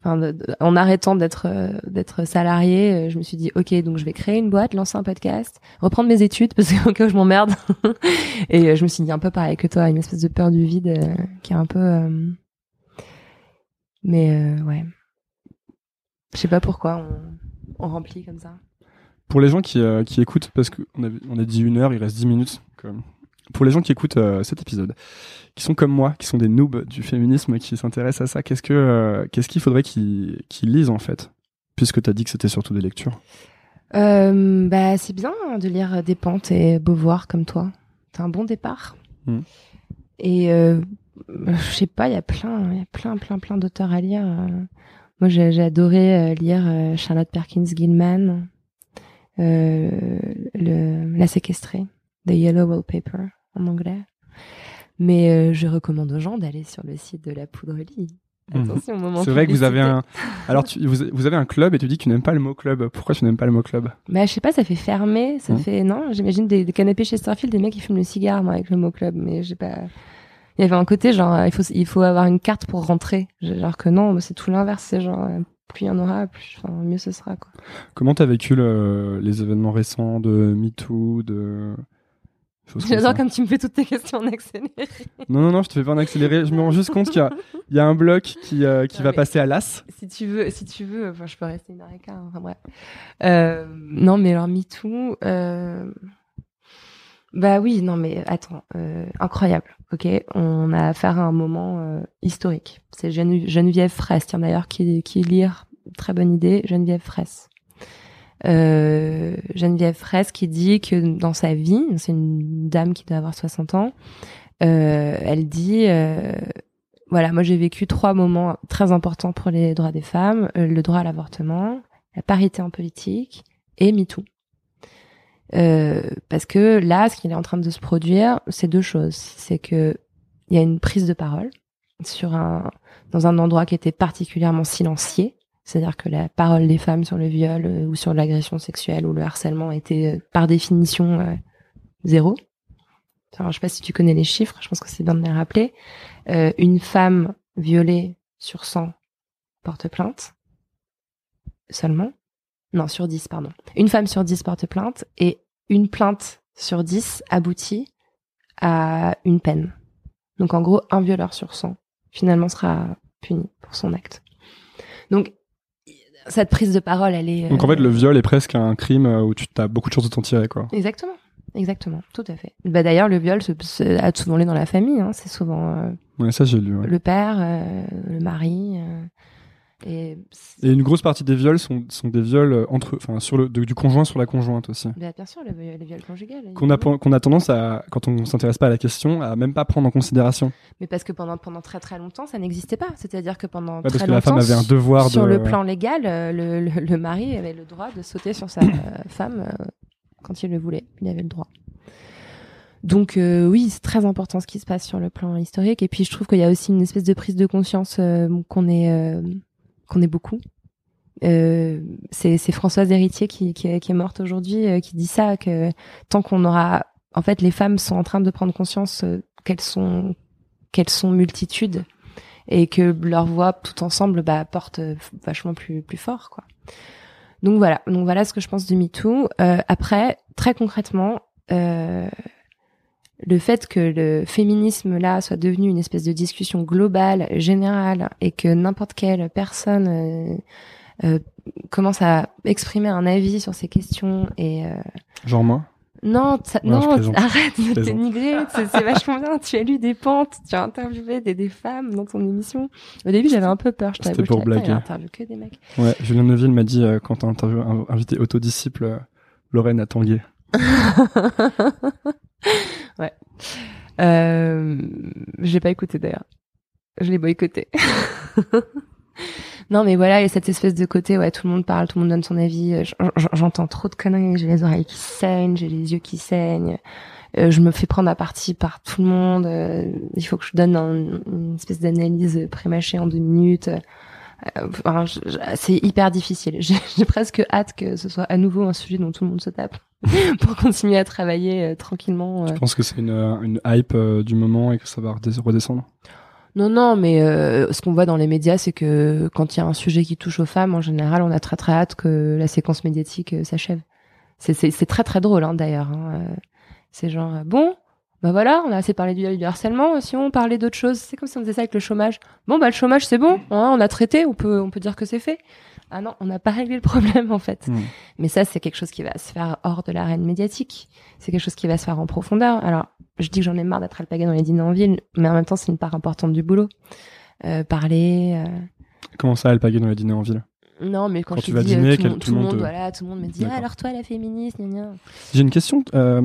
En arrêtant d'être euh, salarié, euh, je me suis dit ok donc je vais créer une boîte, lancer un podcast, reprendre mes études [LAUGHS] parce qu'au cas où je m'emmerde. [LAUGHS] et euh, je me suis dit un peu pareil que toi, une espèce de peur du vide euh, qui est un peu. Mais ouais, je sais pas pourquoi on, remplit comme ça. Pour les gens qui, qui écoutent, parce qu'on a, on a dit une heure, il reste 10 minutes. Pour les gens qui écoutent euh, cet épisode, qui sont comme moi, qui sont des noobs du féminisme, qui s'intéressent à ça, qu'est-ce que euh, qu'est-ce qu'il faudrait qu'ils lisent en fait? Puisque t'as dit que c'était surtout des lectures. Euh, bah, c'est bien de lire des pentes et Beauvoir comme toi. C'est un bon départ. Mm. Et je sais pas, il y a plein, y a plein, plein, plein d'auteurs à lire. Moi, j'ai adoré lire Charlotte Perkins Gilman, le, La séquestrée, The Yellow Wallpaper en anglais. Mais euh, je recommande aux gens d'aller sur le site de la Poudrelie. Attention, moment Mhm. C'est vrai que vous avez un. Alors, tu, vous, vous avez un club et tu dis que tu n'aimes pas le mot club. Pourquoi tu n'aimes pas le mot club? Bah, je sais pas, ça fait fermer, ça Hmm. fait. Non, j'imagine des, des canapés chez Starfield, des mecs qui fument le cigare, moi, avec le mot club, mais j'ai pas. Il y avait un côté, genre, euh, il faut, il faut avoir une carte pour rentrer. Genre que non, c'est tout l'inverse, c'est genre, euh, plus il y en aura, plus, enfin, mieux ce sera, quoi. Comment t'as vécu le- les événements récents de MeToo, de J'adore comme tu me fais toutes tes questions en accéléré. Non, non, non, je te fais pas en accéléré. Je me rends juste compte qu'il y a, il y a un bloc qui, euh, qui Non, va passer à l'as. si tu veux, si tu veux, enfin, je peux rester une hein, enfin. Euh, non, mais alors MeToo, euh... bah oui, non, mais attends, incroyable. Ok, on a affaire à un moment historique. C'est Gene- Geneviève Fraisse, tiens d'ailleurs, qui, qui lire, très bonne idée, Geneviève Fraisse. Euh, Geneviève Fraisse qui dit que dans sa vie, c'est une dame qui doit avoir 60 ans, euh, elle dit euh, voilà, moi j'ai vécu trois moments très importants pour les droits des femmes euh, le droit à l'avortement, la parité en politique et MeToo. Euh, parce que là, ce qui est en train de se produire, c'est deux choses. C'est que il y a une prise de parole sur un dans un endroit qui était particulièrement silencié, c'est-à-dire que la parole des femmes sur le viol euh, ou sur l'agression sexuelle ou le harcèlement était euh, par définition euh, zéro. Alors, je sais pas si tu connais les chiffres, je pense que c'est bien de les rappeler. Une femme violée sur 100 porte plainte seulement. Non, sur 10, pardon. Une femme sur 10 porte plainte et une plainte sur 10 aboutit à une peine. Donc en gros, un violeur sur 100 finalement sera puni pour son acte. Donc cette prise de parole, elle est. Donc en fait, euh, le viol est presque un crime euh, où tu as beaucoup de chances de t'en tirer, quoi. Exactement. Exactement, tout à fait. Bah d'ailleurs, le viol se, se- a souvent lieu dans la famille. Hein. C'est souvent euh, Ouais, ça j'ai lu. ouais. le père, euh, le mari. euh, et une grosse partie des viols sont, sont des viols euh, entre, enfin, sur le, de- du conjoint sur la conjointe aussi. bah, bien sûr, le, viol- le viol conjugal. Qu'on a, qu'on a tendance à, quand on s'intéresse pas à la question, à même pas prendre en considération. Mais parce que pendant, pendant très très longtemps, ça n'existait pas. C'est-à-dire que pendant Ouais, parce très que la femme longtemps, avait un devoir sur de- le plan légal, euh, le, le, le mari avait le droit de sauter sur sa euh, [COUGHS] femme quand il le voulait. Il avait le droit. Donc euh, oui, c'est très important ce qui se passe sur le plan historique. Et puis je trouve qu'il y a aussi une espèce de prise de conscience euh, qu'on est euh, qu'on est beaucoup. Euh, c'est Françoise Héritier qui, qui, qui est morte aujourd'hui euh, qui dit ça que tant qu'on aura en fait les femmes sont en train de prendre conscience euh, qu'elles sont qu'elles sont multitudes et que leur voix tout ensemble bah, porte euh, vachement plus plus fort quoi. Donc voilà, donc voilà ce que je pense du MeToo. Euh, après, très concrètement, le fait que le féminisme là soit devenu une espèce de discussion globale, générale, et que n'importe quelle personne euh, euh, commence à exprimer un avis sur ces questions et euh, Genre moi? non, ça- Non, [LAUGHS] arrête de plaisante. dénigrer, c'est vachement bien. Tu as lu des pentes, tu as interviewé des, des femmes dans ton émission. Au début, j'avais un peu peur. Je C'était pour blaguer. interviewe que des mecs. Ouais, Julien Neuville m'a dit euh, quand t'as interviewé- invité autodisciple euh, Lorraine à Tanguay. [LAUGHS] ouais. Euh, je l'ai pas écouté d'ailleurs. Je l'ai boycotté. [LAUGHS] non, mais voilà, il y a cette espèce de côté, ouais, tout le monde parle, tout le monde donne son avis. euh, J'entends trop de conneries, j'ai les oreilles qui saignent, j'ai les yeux qui saignent. Euh, je me fais prendre à partie par tout le monde. euh, il faut que je donne un- une espèce d'analyse prémâchée en deux minutes. C'est hyper difficile. [LAUGHS] J'ai j'ai presque hâte que ce soit à nouveau un sujet dont tout le monde se tape [LAUGHS] pour continuer à travailler euh, tranquillement. euh. Je pense que c'est une, euh, une hype euh, du moment et que ça va redes- redescendre? Non, non, mais euh, ce qu'on voit dans les médias, c'est que quand il y a un sujet qui touche aux femmes, en général, on a très très hâte que la séquence médiatique euh, s'achève. C'est- très très drôle, hein, d'ailleurs. hein, euh, C'est genre, euh, bon, bah voilà, on a assez parlé du, du harcèlement, euh, si on parlait d'autre chose, c'est comme si on faisait ça avec le chômage. Bon, bah le chômage, c'est bon, hein, on a traité, on peut, on peut dire que c'est fait. Ah non, on n'a pas réglé le problème, en fait. Mm. Mais ça, c'est quelque chose qui va se faire hors de l'arène médiatique. C'est quelque chose qui va se faire en profondeur. Alors, je dis que j'en ai marre d'être alpaguée dans les dîners en ville, mais en même temps, c'est une part importante du boulot. Euh, parler. euh, Comment ça, elle pagaie dans les dîners en ville? Non, mais quand, Quand je tu vas dis, euh, dîner, tout, quel- le monde- tout le monde, voilà, tout le monde me dit, ah, alors toi, la féministe, gna gna. J'ai une question. Euh,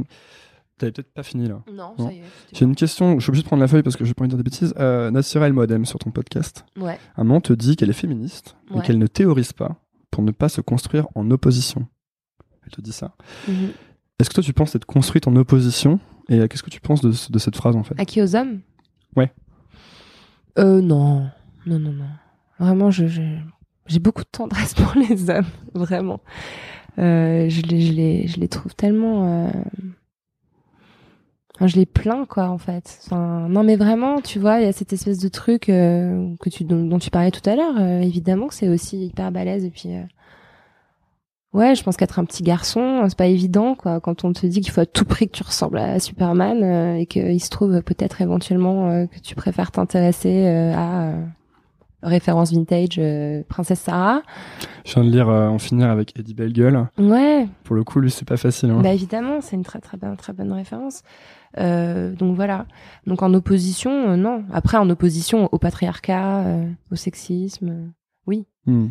T'avais peut-être pas fini là. Non, Non. ça y est. J'ai une question. Je suis obligé de prendre la feuille parce que je vais pas dire des bêtises. Euh, Nassira El Moadem sur ton podcast. Ouais. Un moment te dit qu'elle est féministe et Ouais. qu'elle ne théorise pas pour ne pas se construire en opposition. Elle te dit ça. Mhm. Est-ce que toi tu penses être construite en opposition? Et euh, qu'est-ce que tu penses de, ce- de cette phrase en fait? À qui aux hommes? Ouais. Euh, non. Non, non, non. Vraiment, je, je- j'ai beaucoup de tendresse [LAUGHS] pour les hommes. Vraiment. Euh, je, les, je, les, je les trouve tellement. euh, je les plains, quoi, en fait. Non, mais vraiment, tu vois, il y a cette espèce de truc euh, que tu, dont, dont tu parlais tout à l'heure. euh, évidemment que c'est aussi hyper balèze. Et puis. euh, Ouais, je pense qu'être un petit garçon, c'est pas évident, quoi. Quand on te dit qu'il faut à tout prix que tu ressembles à Superman euh, et qu'il se trouve peut-être éventuellement euh, que tu préfères t'intéresser euh, à euh, référence vintage euh, Princesse Sarah. Je viens de lire euh, En finir avec Eddie Bellegueule. Ouais, Pour le coup, lui, c'est pas facile. Hein. bah évidemment, c'est une très très bonne très bonne référence. Euh, donc voilà. Donc en opposition, euh, non. Après en opposition au patriarcat, euh, au sexisme, euh, oui. Hmm.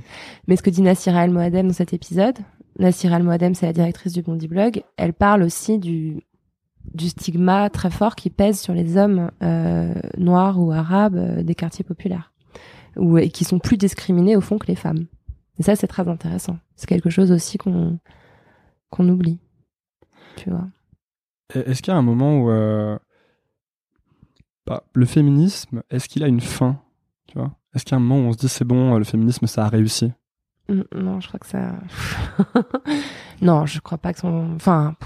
Mais ce que dit Nassira El Moadem dans cet épisode, Nassira El Moadem, c'est la directrice du Bondi Blog, elle parle aussi du, du stigma très fort qui pèse sur les hommes euh, noirs ou arabes euh, des quartiers populaires, ou, et qui sont plus discriminés au fond que les femmes. Et ça, c'est très intéressant. C'est quelque chose aussi qu'on qu'on oublie. Tu vois. Est-ce qu'il y a un moment où euh, bah, le féminisme, est-ce qu'il a une fin? Tu vois? Est-ce qu'il y a un moment où on se dit c'est bon, le féminisme, ça a réussi? Non, je crois que ça. [LAUGHS] non, je crois pas que son. Enfin.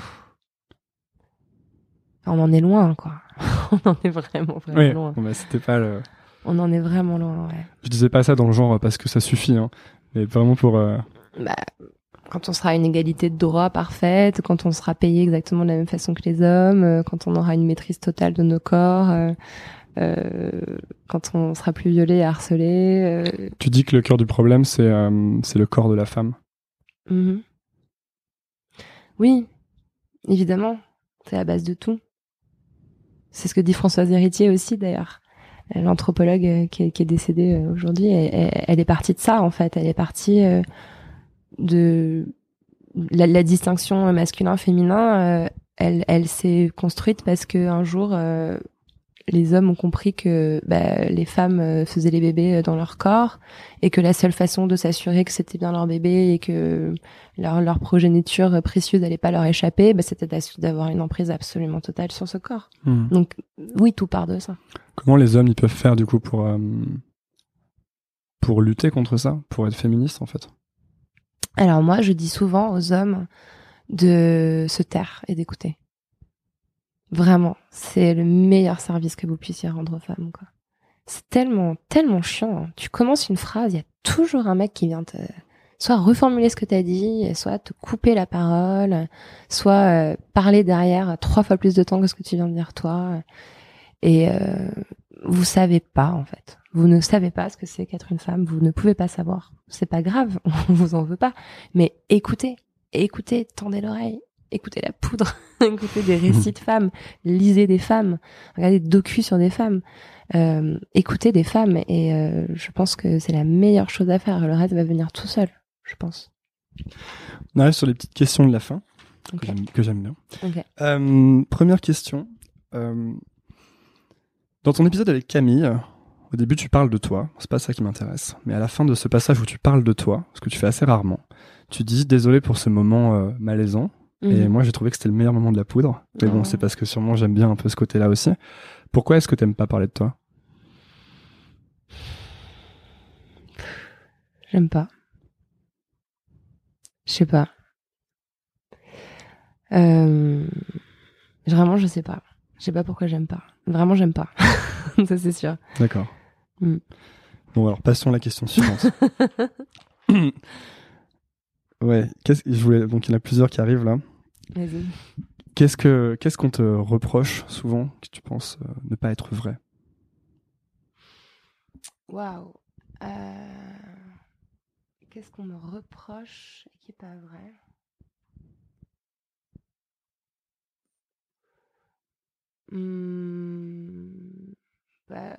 On en est loin, quoi. [LAUGHS] on en est vraiment, vraiment Oui, loin. bah, c'était pas le... On en est vraiment loin, ouais. Je disais pas ça dans le genre parce que ça suffit, hein, mais vraiment pour... euh, Bah, quand on sera à une égalité de droit parfaite, quand on sera payé exactement de la même façon que les hommes, euh, quand on aura une maîtrise totale de nos corps, euh, euh, quand on sera plus violé et harcelé. euh, Tu dis que le cœur du problème, c'est euh, c'est le corps de la femme. mhm. Oui, évidemment, c'est la base de tout. C'est ce que dit Françoise Héritier aussi d'ailleurs. L'anthropologue euh, qui, est- décédée euh, aujourd'hui, elle, est partie de ça en fait. Elle est partie euh, de la, distinction masculin-féminin. euh, elle, elle s'est construite parce que un jour, euh, les hommes ont compris que bah, les femmes euh, faisaient les bébés euh, dans leur corps et que la seule façon de s'assurer que c'était bien leur bébé et que leur, leur progéniture précieuse n'allait pas leur échapper, bah, c'était d'avoir une emprise absolument totale sur ce corps. Hmm. Donc oui, tout part de ça. Comment les hommes ils peuvent faire du coup pour euh, pour lutter contre ça, pour être féministes en fait? Alors moi, je dis souvent aux hommes de se taire et d'écouter. Vraiment, c'est le meilleur service que vous puissiez rendre aux femmes. quoi. C'est tellement, tellement chiant. hein. Tu commences une phrase, il y a toujours un mec qui vient te soit reformuler ce que tu as dit, soit te couper la parole, soit euh, parler derrière trois fois plus de temps que ce que tu viens de dire toi. Et euh, vous savez pas en fait. Vous ne savez pas ce que c'est qu'être une femme. Vous ne pouvez pas savoir. C'est pas grave. [LAUGHS] On vous en veut pas. Mais écoutez, écoutez, tendez l'oreille, écoutez la poudre, [LAUGHS] écoutez des récits de femmes, lisez des femmes, regardez des docus sur des femmes, euh, écoutez des femmes. Et euh, je pense que c'est la meilleure chose à faire. Le reste va venir tout seul, je pense. On arrive sur les petites questions de la fin que j'aime- que j'aime bien. Euh, première question. Dans ton épisode avec Camille, au début tu parles de toi, c'est pas ça qui m'intéresse, mais à la fin de ce passage où tu parles de toi, ce que tu fais assez rarement, tu dis désolé pour ce moment euh, et Mhm. moi j'ai trouvé que c'était le meilleur moment de la poudre, mais bon Oh. c'est parce que sûrement j'aime bien un peu ce côté-là aussi. Pourquoi est-ce que t'aimes pas parler de toi? J'aime pas. Je sais pas. Euh... Vraiment, je sais pas. Je sais pas pourquoi j'aime pas. Vraiment, j'aime pas. [LAUGHS] Ça, c'est sûr. D'accord. Mm. Bon alors passons à la question suivante. [LAUGHS] ouais, qu'est-ce je voulais donc il y en a plusieurs qui arrivent là. Vas-y. Qu'est-ce que qu'est-ce qu'on te reproche souvent que tu penses euh, ne pas être vrai? Waouh. Euh... Qu'est-ce qu'on me reproche et qui est pas vrai? Hmm, bah,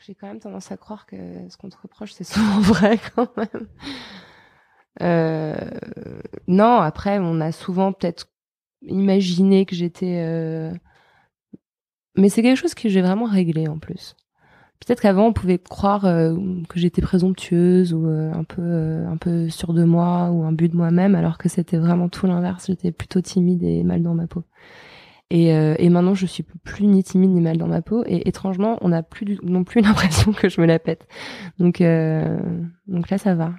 J'ai quand même tendance à croire que ce qu'on te reproche, c'est [LAUGHS] souvent vrai quand même. Euh, non, après, on a souvent peut-être imaginé que j'étais... euh, Mais c'est quelque chose que j'ai vraiment réglé en plus. Peut-être qu'avant on pouvait croire euh, que j'étais présomptueuse ou euh, un peu euh, un peu sûre de moi ou un but de moi-même alors que c'était vraiment tout l'inverse. J'étais plutôt timide et mal dans ma peau. Et, et maintenant je suis plus ni timide ni mal dans ma peau et étrangement on n'a plus non plus [LAUGHS] l'impression que je me la pète. Donc donc là ça va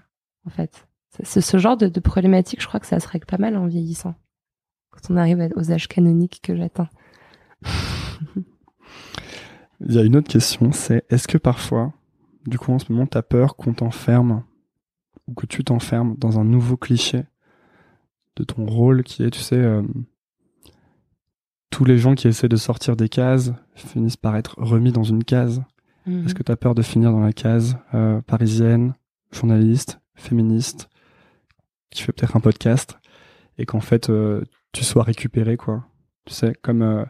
en fait. Ce, ce genre de, de problématique je crois que ça se règle pas mal en vieillissant quand on arrive aux âges canoniques que j'atteins. Il y a une autre question, c'est est-ce que parfois, du coup en ce moment, t'as peur qu'on t'enferme ou que tu t'enfermes dans un nouveau cliché de ton rôle qui est, tu sais, euh, tous les gens qui essaient de sortir des cases finissent par être remis dans une case. Mhm. Est-ce que t'as peur de finir dans la case euh, parisienne, journaliste, féministe, qui fait peut-être un podcast, et qu'en fait euh, tu sois récupéré, quoi Tu sais, comme euh,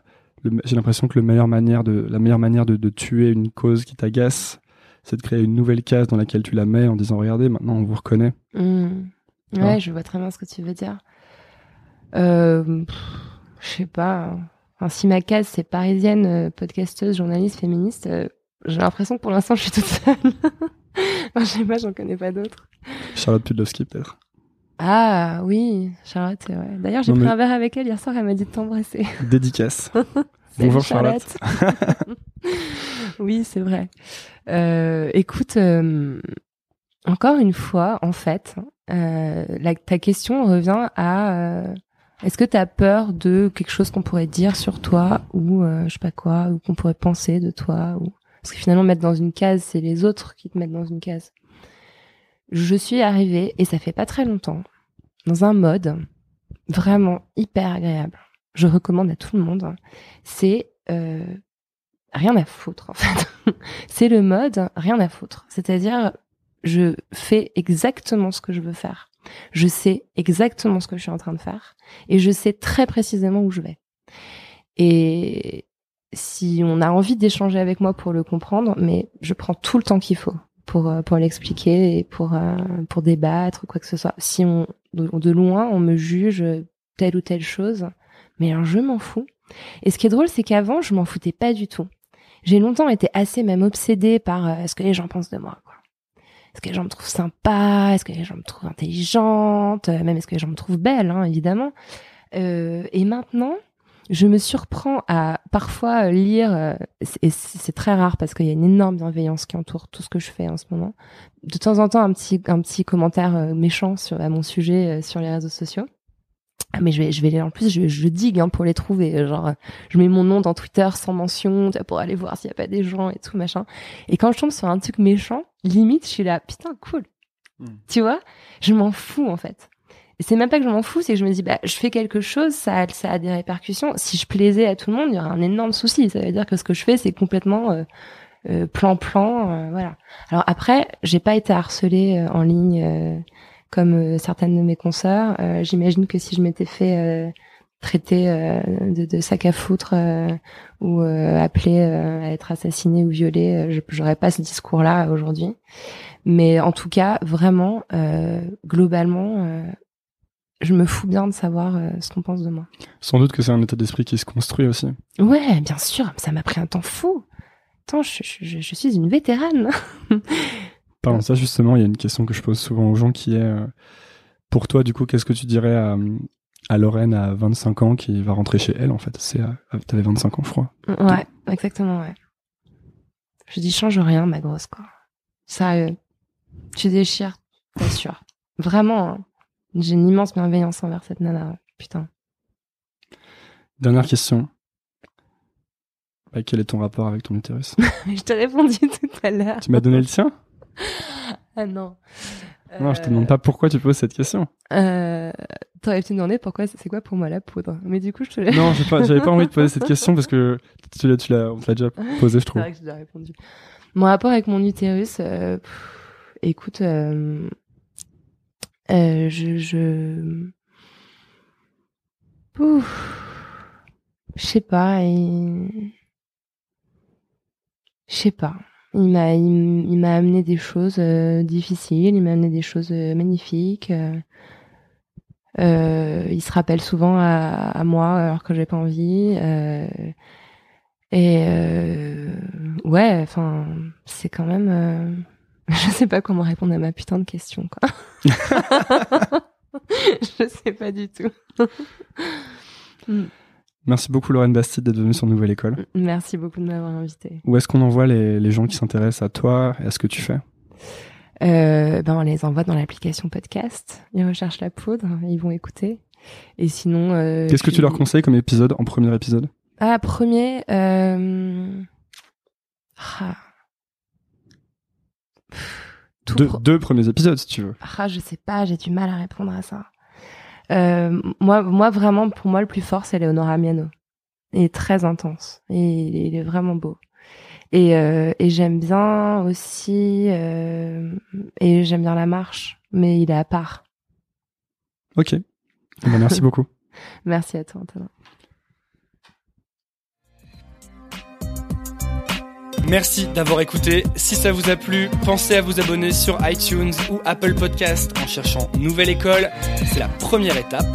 j'ai l'impression que le meilleure manière de, la meilleure manière de, de tuer une cause qui t'agace, c'est de créer une nouvelle case dans laquelle tu la mets en disant regardez, maintenant on vous reconnaît. Tu Ouais, je vois très bien ce que tu veux dire. Euh, je sais pas. Enfin, si ma case c'est parisienne, euh, podcasteuse, journaliste, féministe, j'ai l'impression que pour l'instant je suis toute seule. [LAUGHS] enfin, je sais pas, j'en connais pas d'autres. Charlotte Pudlowski peut-être. Ah oui, Charlotte, c'est vrai. D'ailleurs, j'ai pris mais- un verre avec elle hier soir, elle m'a dit de t'embrasser. [LAUGHS] Dédicace. Bonjour Charlotte. [LAUGHS] oui, c'est vrai. Euh, écoute, euh, encore une fois, en fait, euh, la- ta question revient à euh, est-ce que tu as peur de quelque chose qu'on pourrait dire sur toi ou euh, je sais pas quoi, ou qu'on pourrait penser de toi ou... Parce que finalement, mettre dans une case, c'est les autres qui te mettent dans une case. Je suis arrivée, et ça fait pas très longtemps, dans un mode vraiment hyper agréable. Je recommande à tout le monde. C'est euh, rien à foutre en fait. [LAUGHS] c'est le mode rien à foutre. C'est-à-dire je fais exactement ce que je veux faire. Je sais exactement ce que je suis en train de faire et je sais très précisément où je vais. Et si on a envie d'échanger avec moi pour le comprendre, mais je prends tout le temps qu'il faut pour euh, pour l'expliquer et pour euh, pour débattre quoi que ce soit. Si on de, loin on me juge telle ou telle chose, mais alors je m'en fous. Et ce qui est drôle, c'est qu'avant je m'en foutais pas du tout. J'ai longtemps été assez même obsédée par euh, ce que les gens pensent de moi. Est-ce que les gens me trouvent sympa? Est-ce que les gens me trouvent intelligente? Même est-ce que les gens me trouvent belle, hein, évidemment. Et maintenant, je me surprends à parfois lire, euh, et c'est très rare parce qu'il y a une énorme bienveillance qui entoure tout ce que je fais en ce moment. De temps en temps, un petit, un petit commentaire euh, méchant sur, à mon sujet sur les réseaux sociaux. Ah, mais je vais, je vais en plus, je, je digue hein, pour les trouver. Genre, je mets mon nom dans Twitter sans mention pour aller voir s'il y a pas des gens et tout machin. Et quand je tombe sur un truc méchant, limite, je suis là, putain, cool. Hmm. Tu vois, je m'en fous en fait. C'est même pas que je m'en fous, c'est que je me dis, bah, je fais quelque chose, ça ça a des répercussions. Si je plaisais à tout le monde, il y aurait un énorme souci. Ça veut dire que ce que je fais, c'est complètement euh, euh plan-plan, euh, voilà. Alors après, j'ai pas été harcelée euh, en ligne comme certaines de mes consoeurs. J'imagine que si je m'étais fait traiter de, de, sac à foutre ou appelé à être assassiné ou violé, j'aurais pas ce discours-là aujourd'hui. Mais en tout cas, vraiment, globalement, je me fous bien de savoir euh, ce qu'on pense de moi. Sans doute que c'est un état d'esprit qui se construit aussi. Ouais, bien sûr, ça m'a pris un temps fou. Attends, je, je, je suis une vétérane. [LAUGHS] Parlant de ça, justement, il y a une question que je pose souvent aux gens qui est, euh, pour toi, du coup, qu'est-ce que tu dirais à, à Lorraine à 25 ans qui va rentrer chez elle, en fait? C'est, T'avais 25 ans, je crois. Ouais, exactement, ouais. Je dis, change rien, ma grosse, quoi. Sérieux. Tu déchires, t'assures. Vraiment, hein. J'ai une immense bienveillance envers cette nana. Putain. Dernière question. Bah, quel est ton rapport avec ton utérus [LAUGHS] Je t'ai répondu tout à l'heure. Tu m'as donné le tien Ah non. Non, je te demande pas pourquoi tu poses cette question. Euh, T'aurais pu demander pourquoi c'est quoi pour moi la poudre? Mais du coup, je te l'ai. Non, j'avais pas, pas envie de poser cette [LAUGHS] question parce que tu l'as, tu l'as, on te l'a déjà posé, je trouve. C'est vrai que j'ai déjà répondu. Mon rapport avec mon utérus, euh, écoute, euh, euh, je, je... je sais pas. Je sais pas. Il m'a, il, m'a amené des choses euh, difficiles. Il m'a amené des choses euh, magnifiques. Euh, il se rappelle souvent à, moi alors que j'ai pas envie. et ouais, enfin, c'est quand même [LAUGHS] Je sais pas comment répondre à ma putain de question, quoi. [LAUGHS] je sais pas du tout. [LAUGHS] Hmm. Merci beaucoup Lorraine Bastide d'être venue sur Nouvelle École. Merci beaucoup de m'avoir invité. Où est-ce qu'on envoie les, les, gens qui s'intéressent à toi et à ce que tu fais? Euh, ben On les envoie dans l'application podcast. Ils recherchent la poudre, ils vont écouter. Et sinon... Euh, Qu'est-ce que tu leur conseilles comme épisode, en premier épisode? Ah, premier... Euh... Ah deux, premiers épisodes, si tu veux. Ah, je sais pas, j'ai du mal à répondre à ça. Euh, moi, moi, vraiment, pour moi, le plus fort, c'est Leonora Miano. Il est très intense. Et il est vraiment beau. Et, euh, et j'aime bien aussi, euh, et j'aime bien la marche, mais il est à part. Ok. Eh ben, merci beaucoup. [LAUGHS] Merci à toi, Antonin. Merci d'avoir écouté. Si ça vous a plu, pensez à vous abonner sur iTunes ou Apple Podcast en cherchant Nouvelle École. C'est la première étape.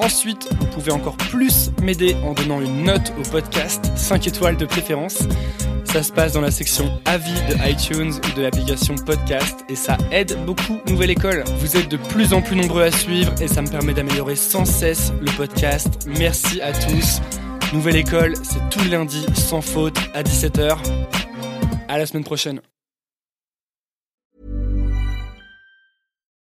Ensuite, vous pouvez encore plus m'aider en donnant une note au podcast, 5 étoiles de préférence. Ça se passe dans la section avis de iTunes ou de l'application podcast et ça aide beaucoup Nouvelle École. Vous êtes de plus en plus nombreux à suivre et ça me permet d'améliorer sans cesse le podcast. Merci à tous. Nouvelle école, c'est tout lundi sans faute à 17h. À la semaine prochaine.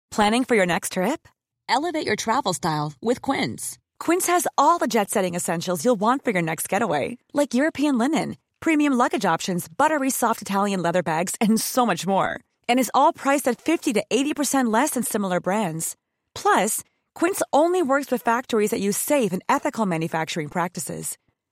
Planning for your next trip? Elevate your travel style with Quince. Quince has all the jet-setting essentials you'll want for your next getaway, like European linen, premium luggage options, buttery soft Italian leather bags, and so much more. And is all priced at 50 to 80% less than similar brands. Plus, Quince only works with factories that use safe and ethical manufacturing practices.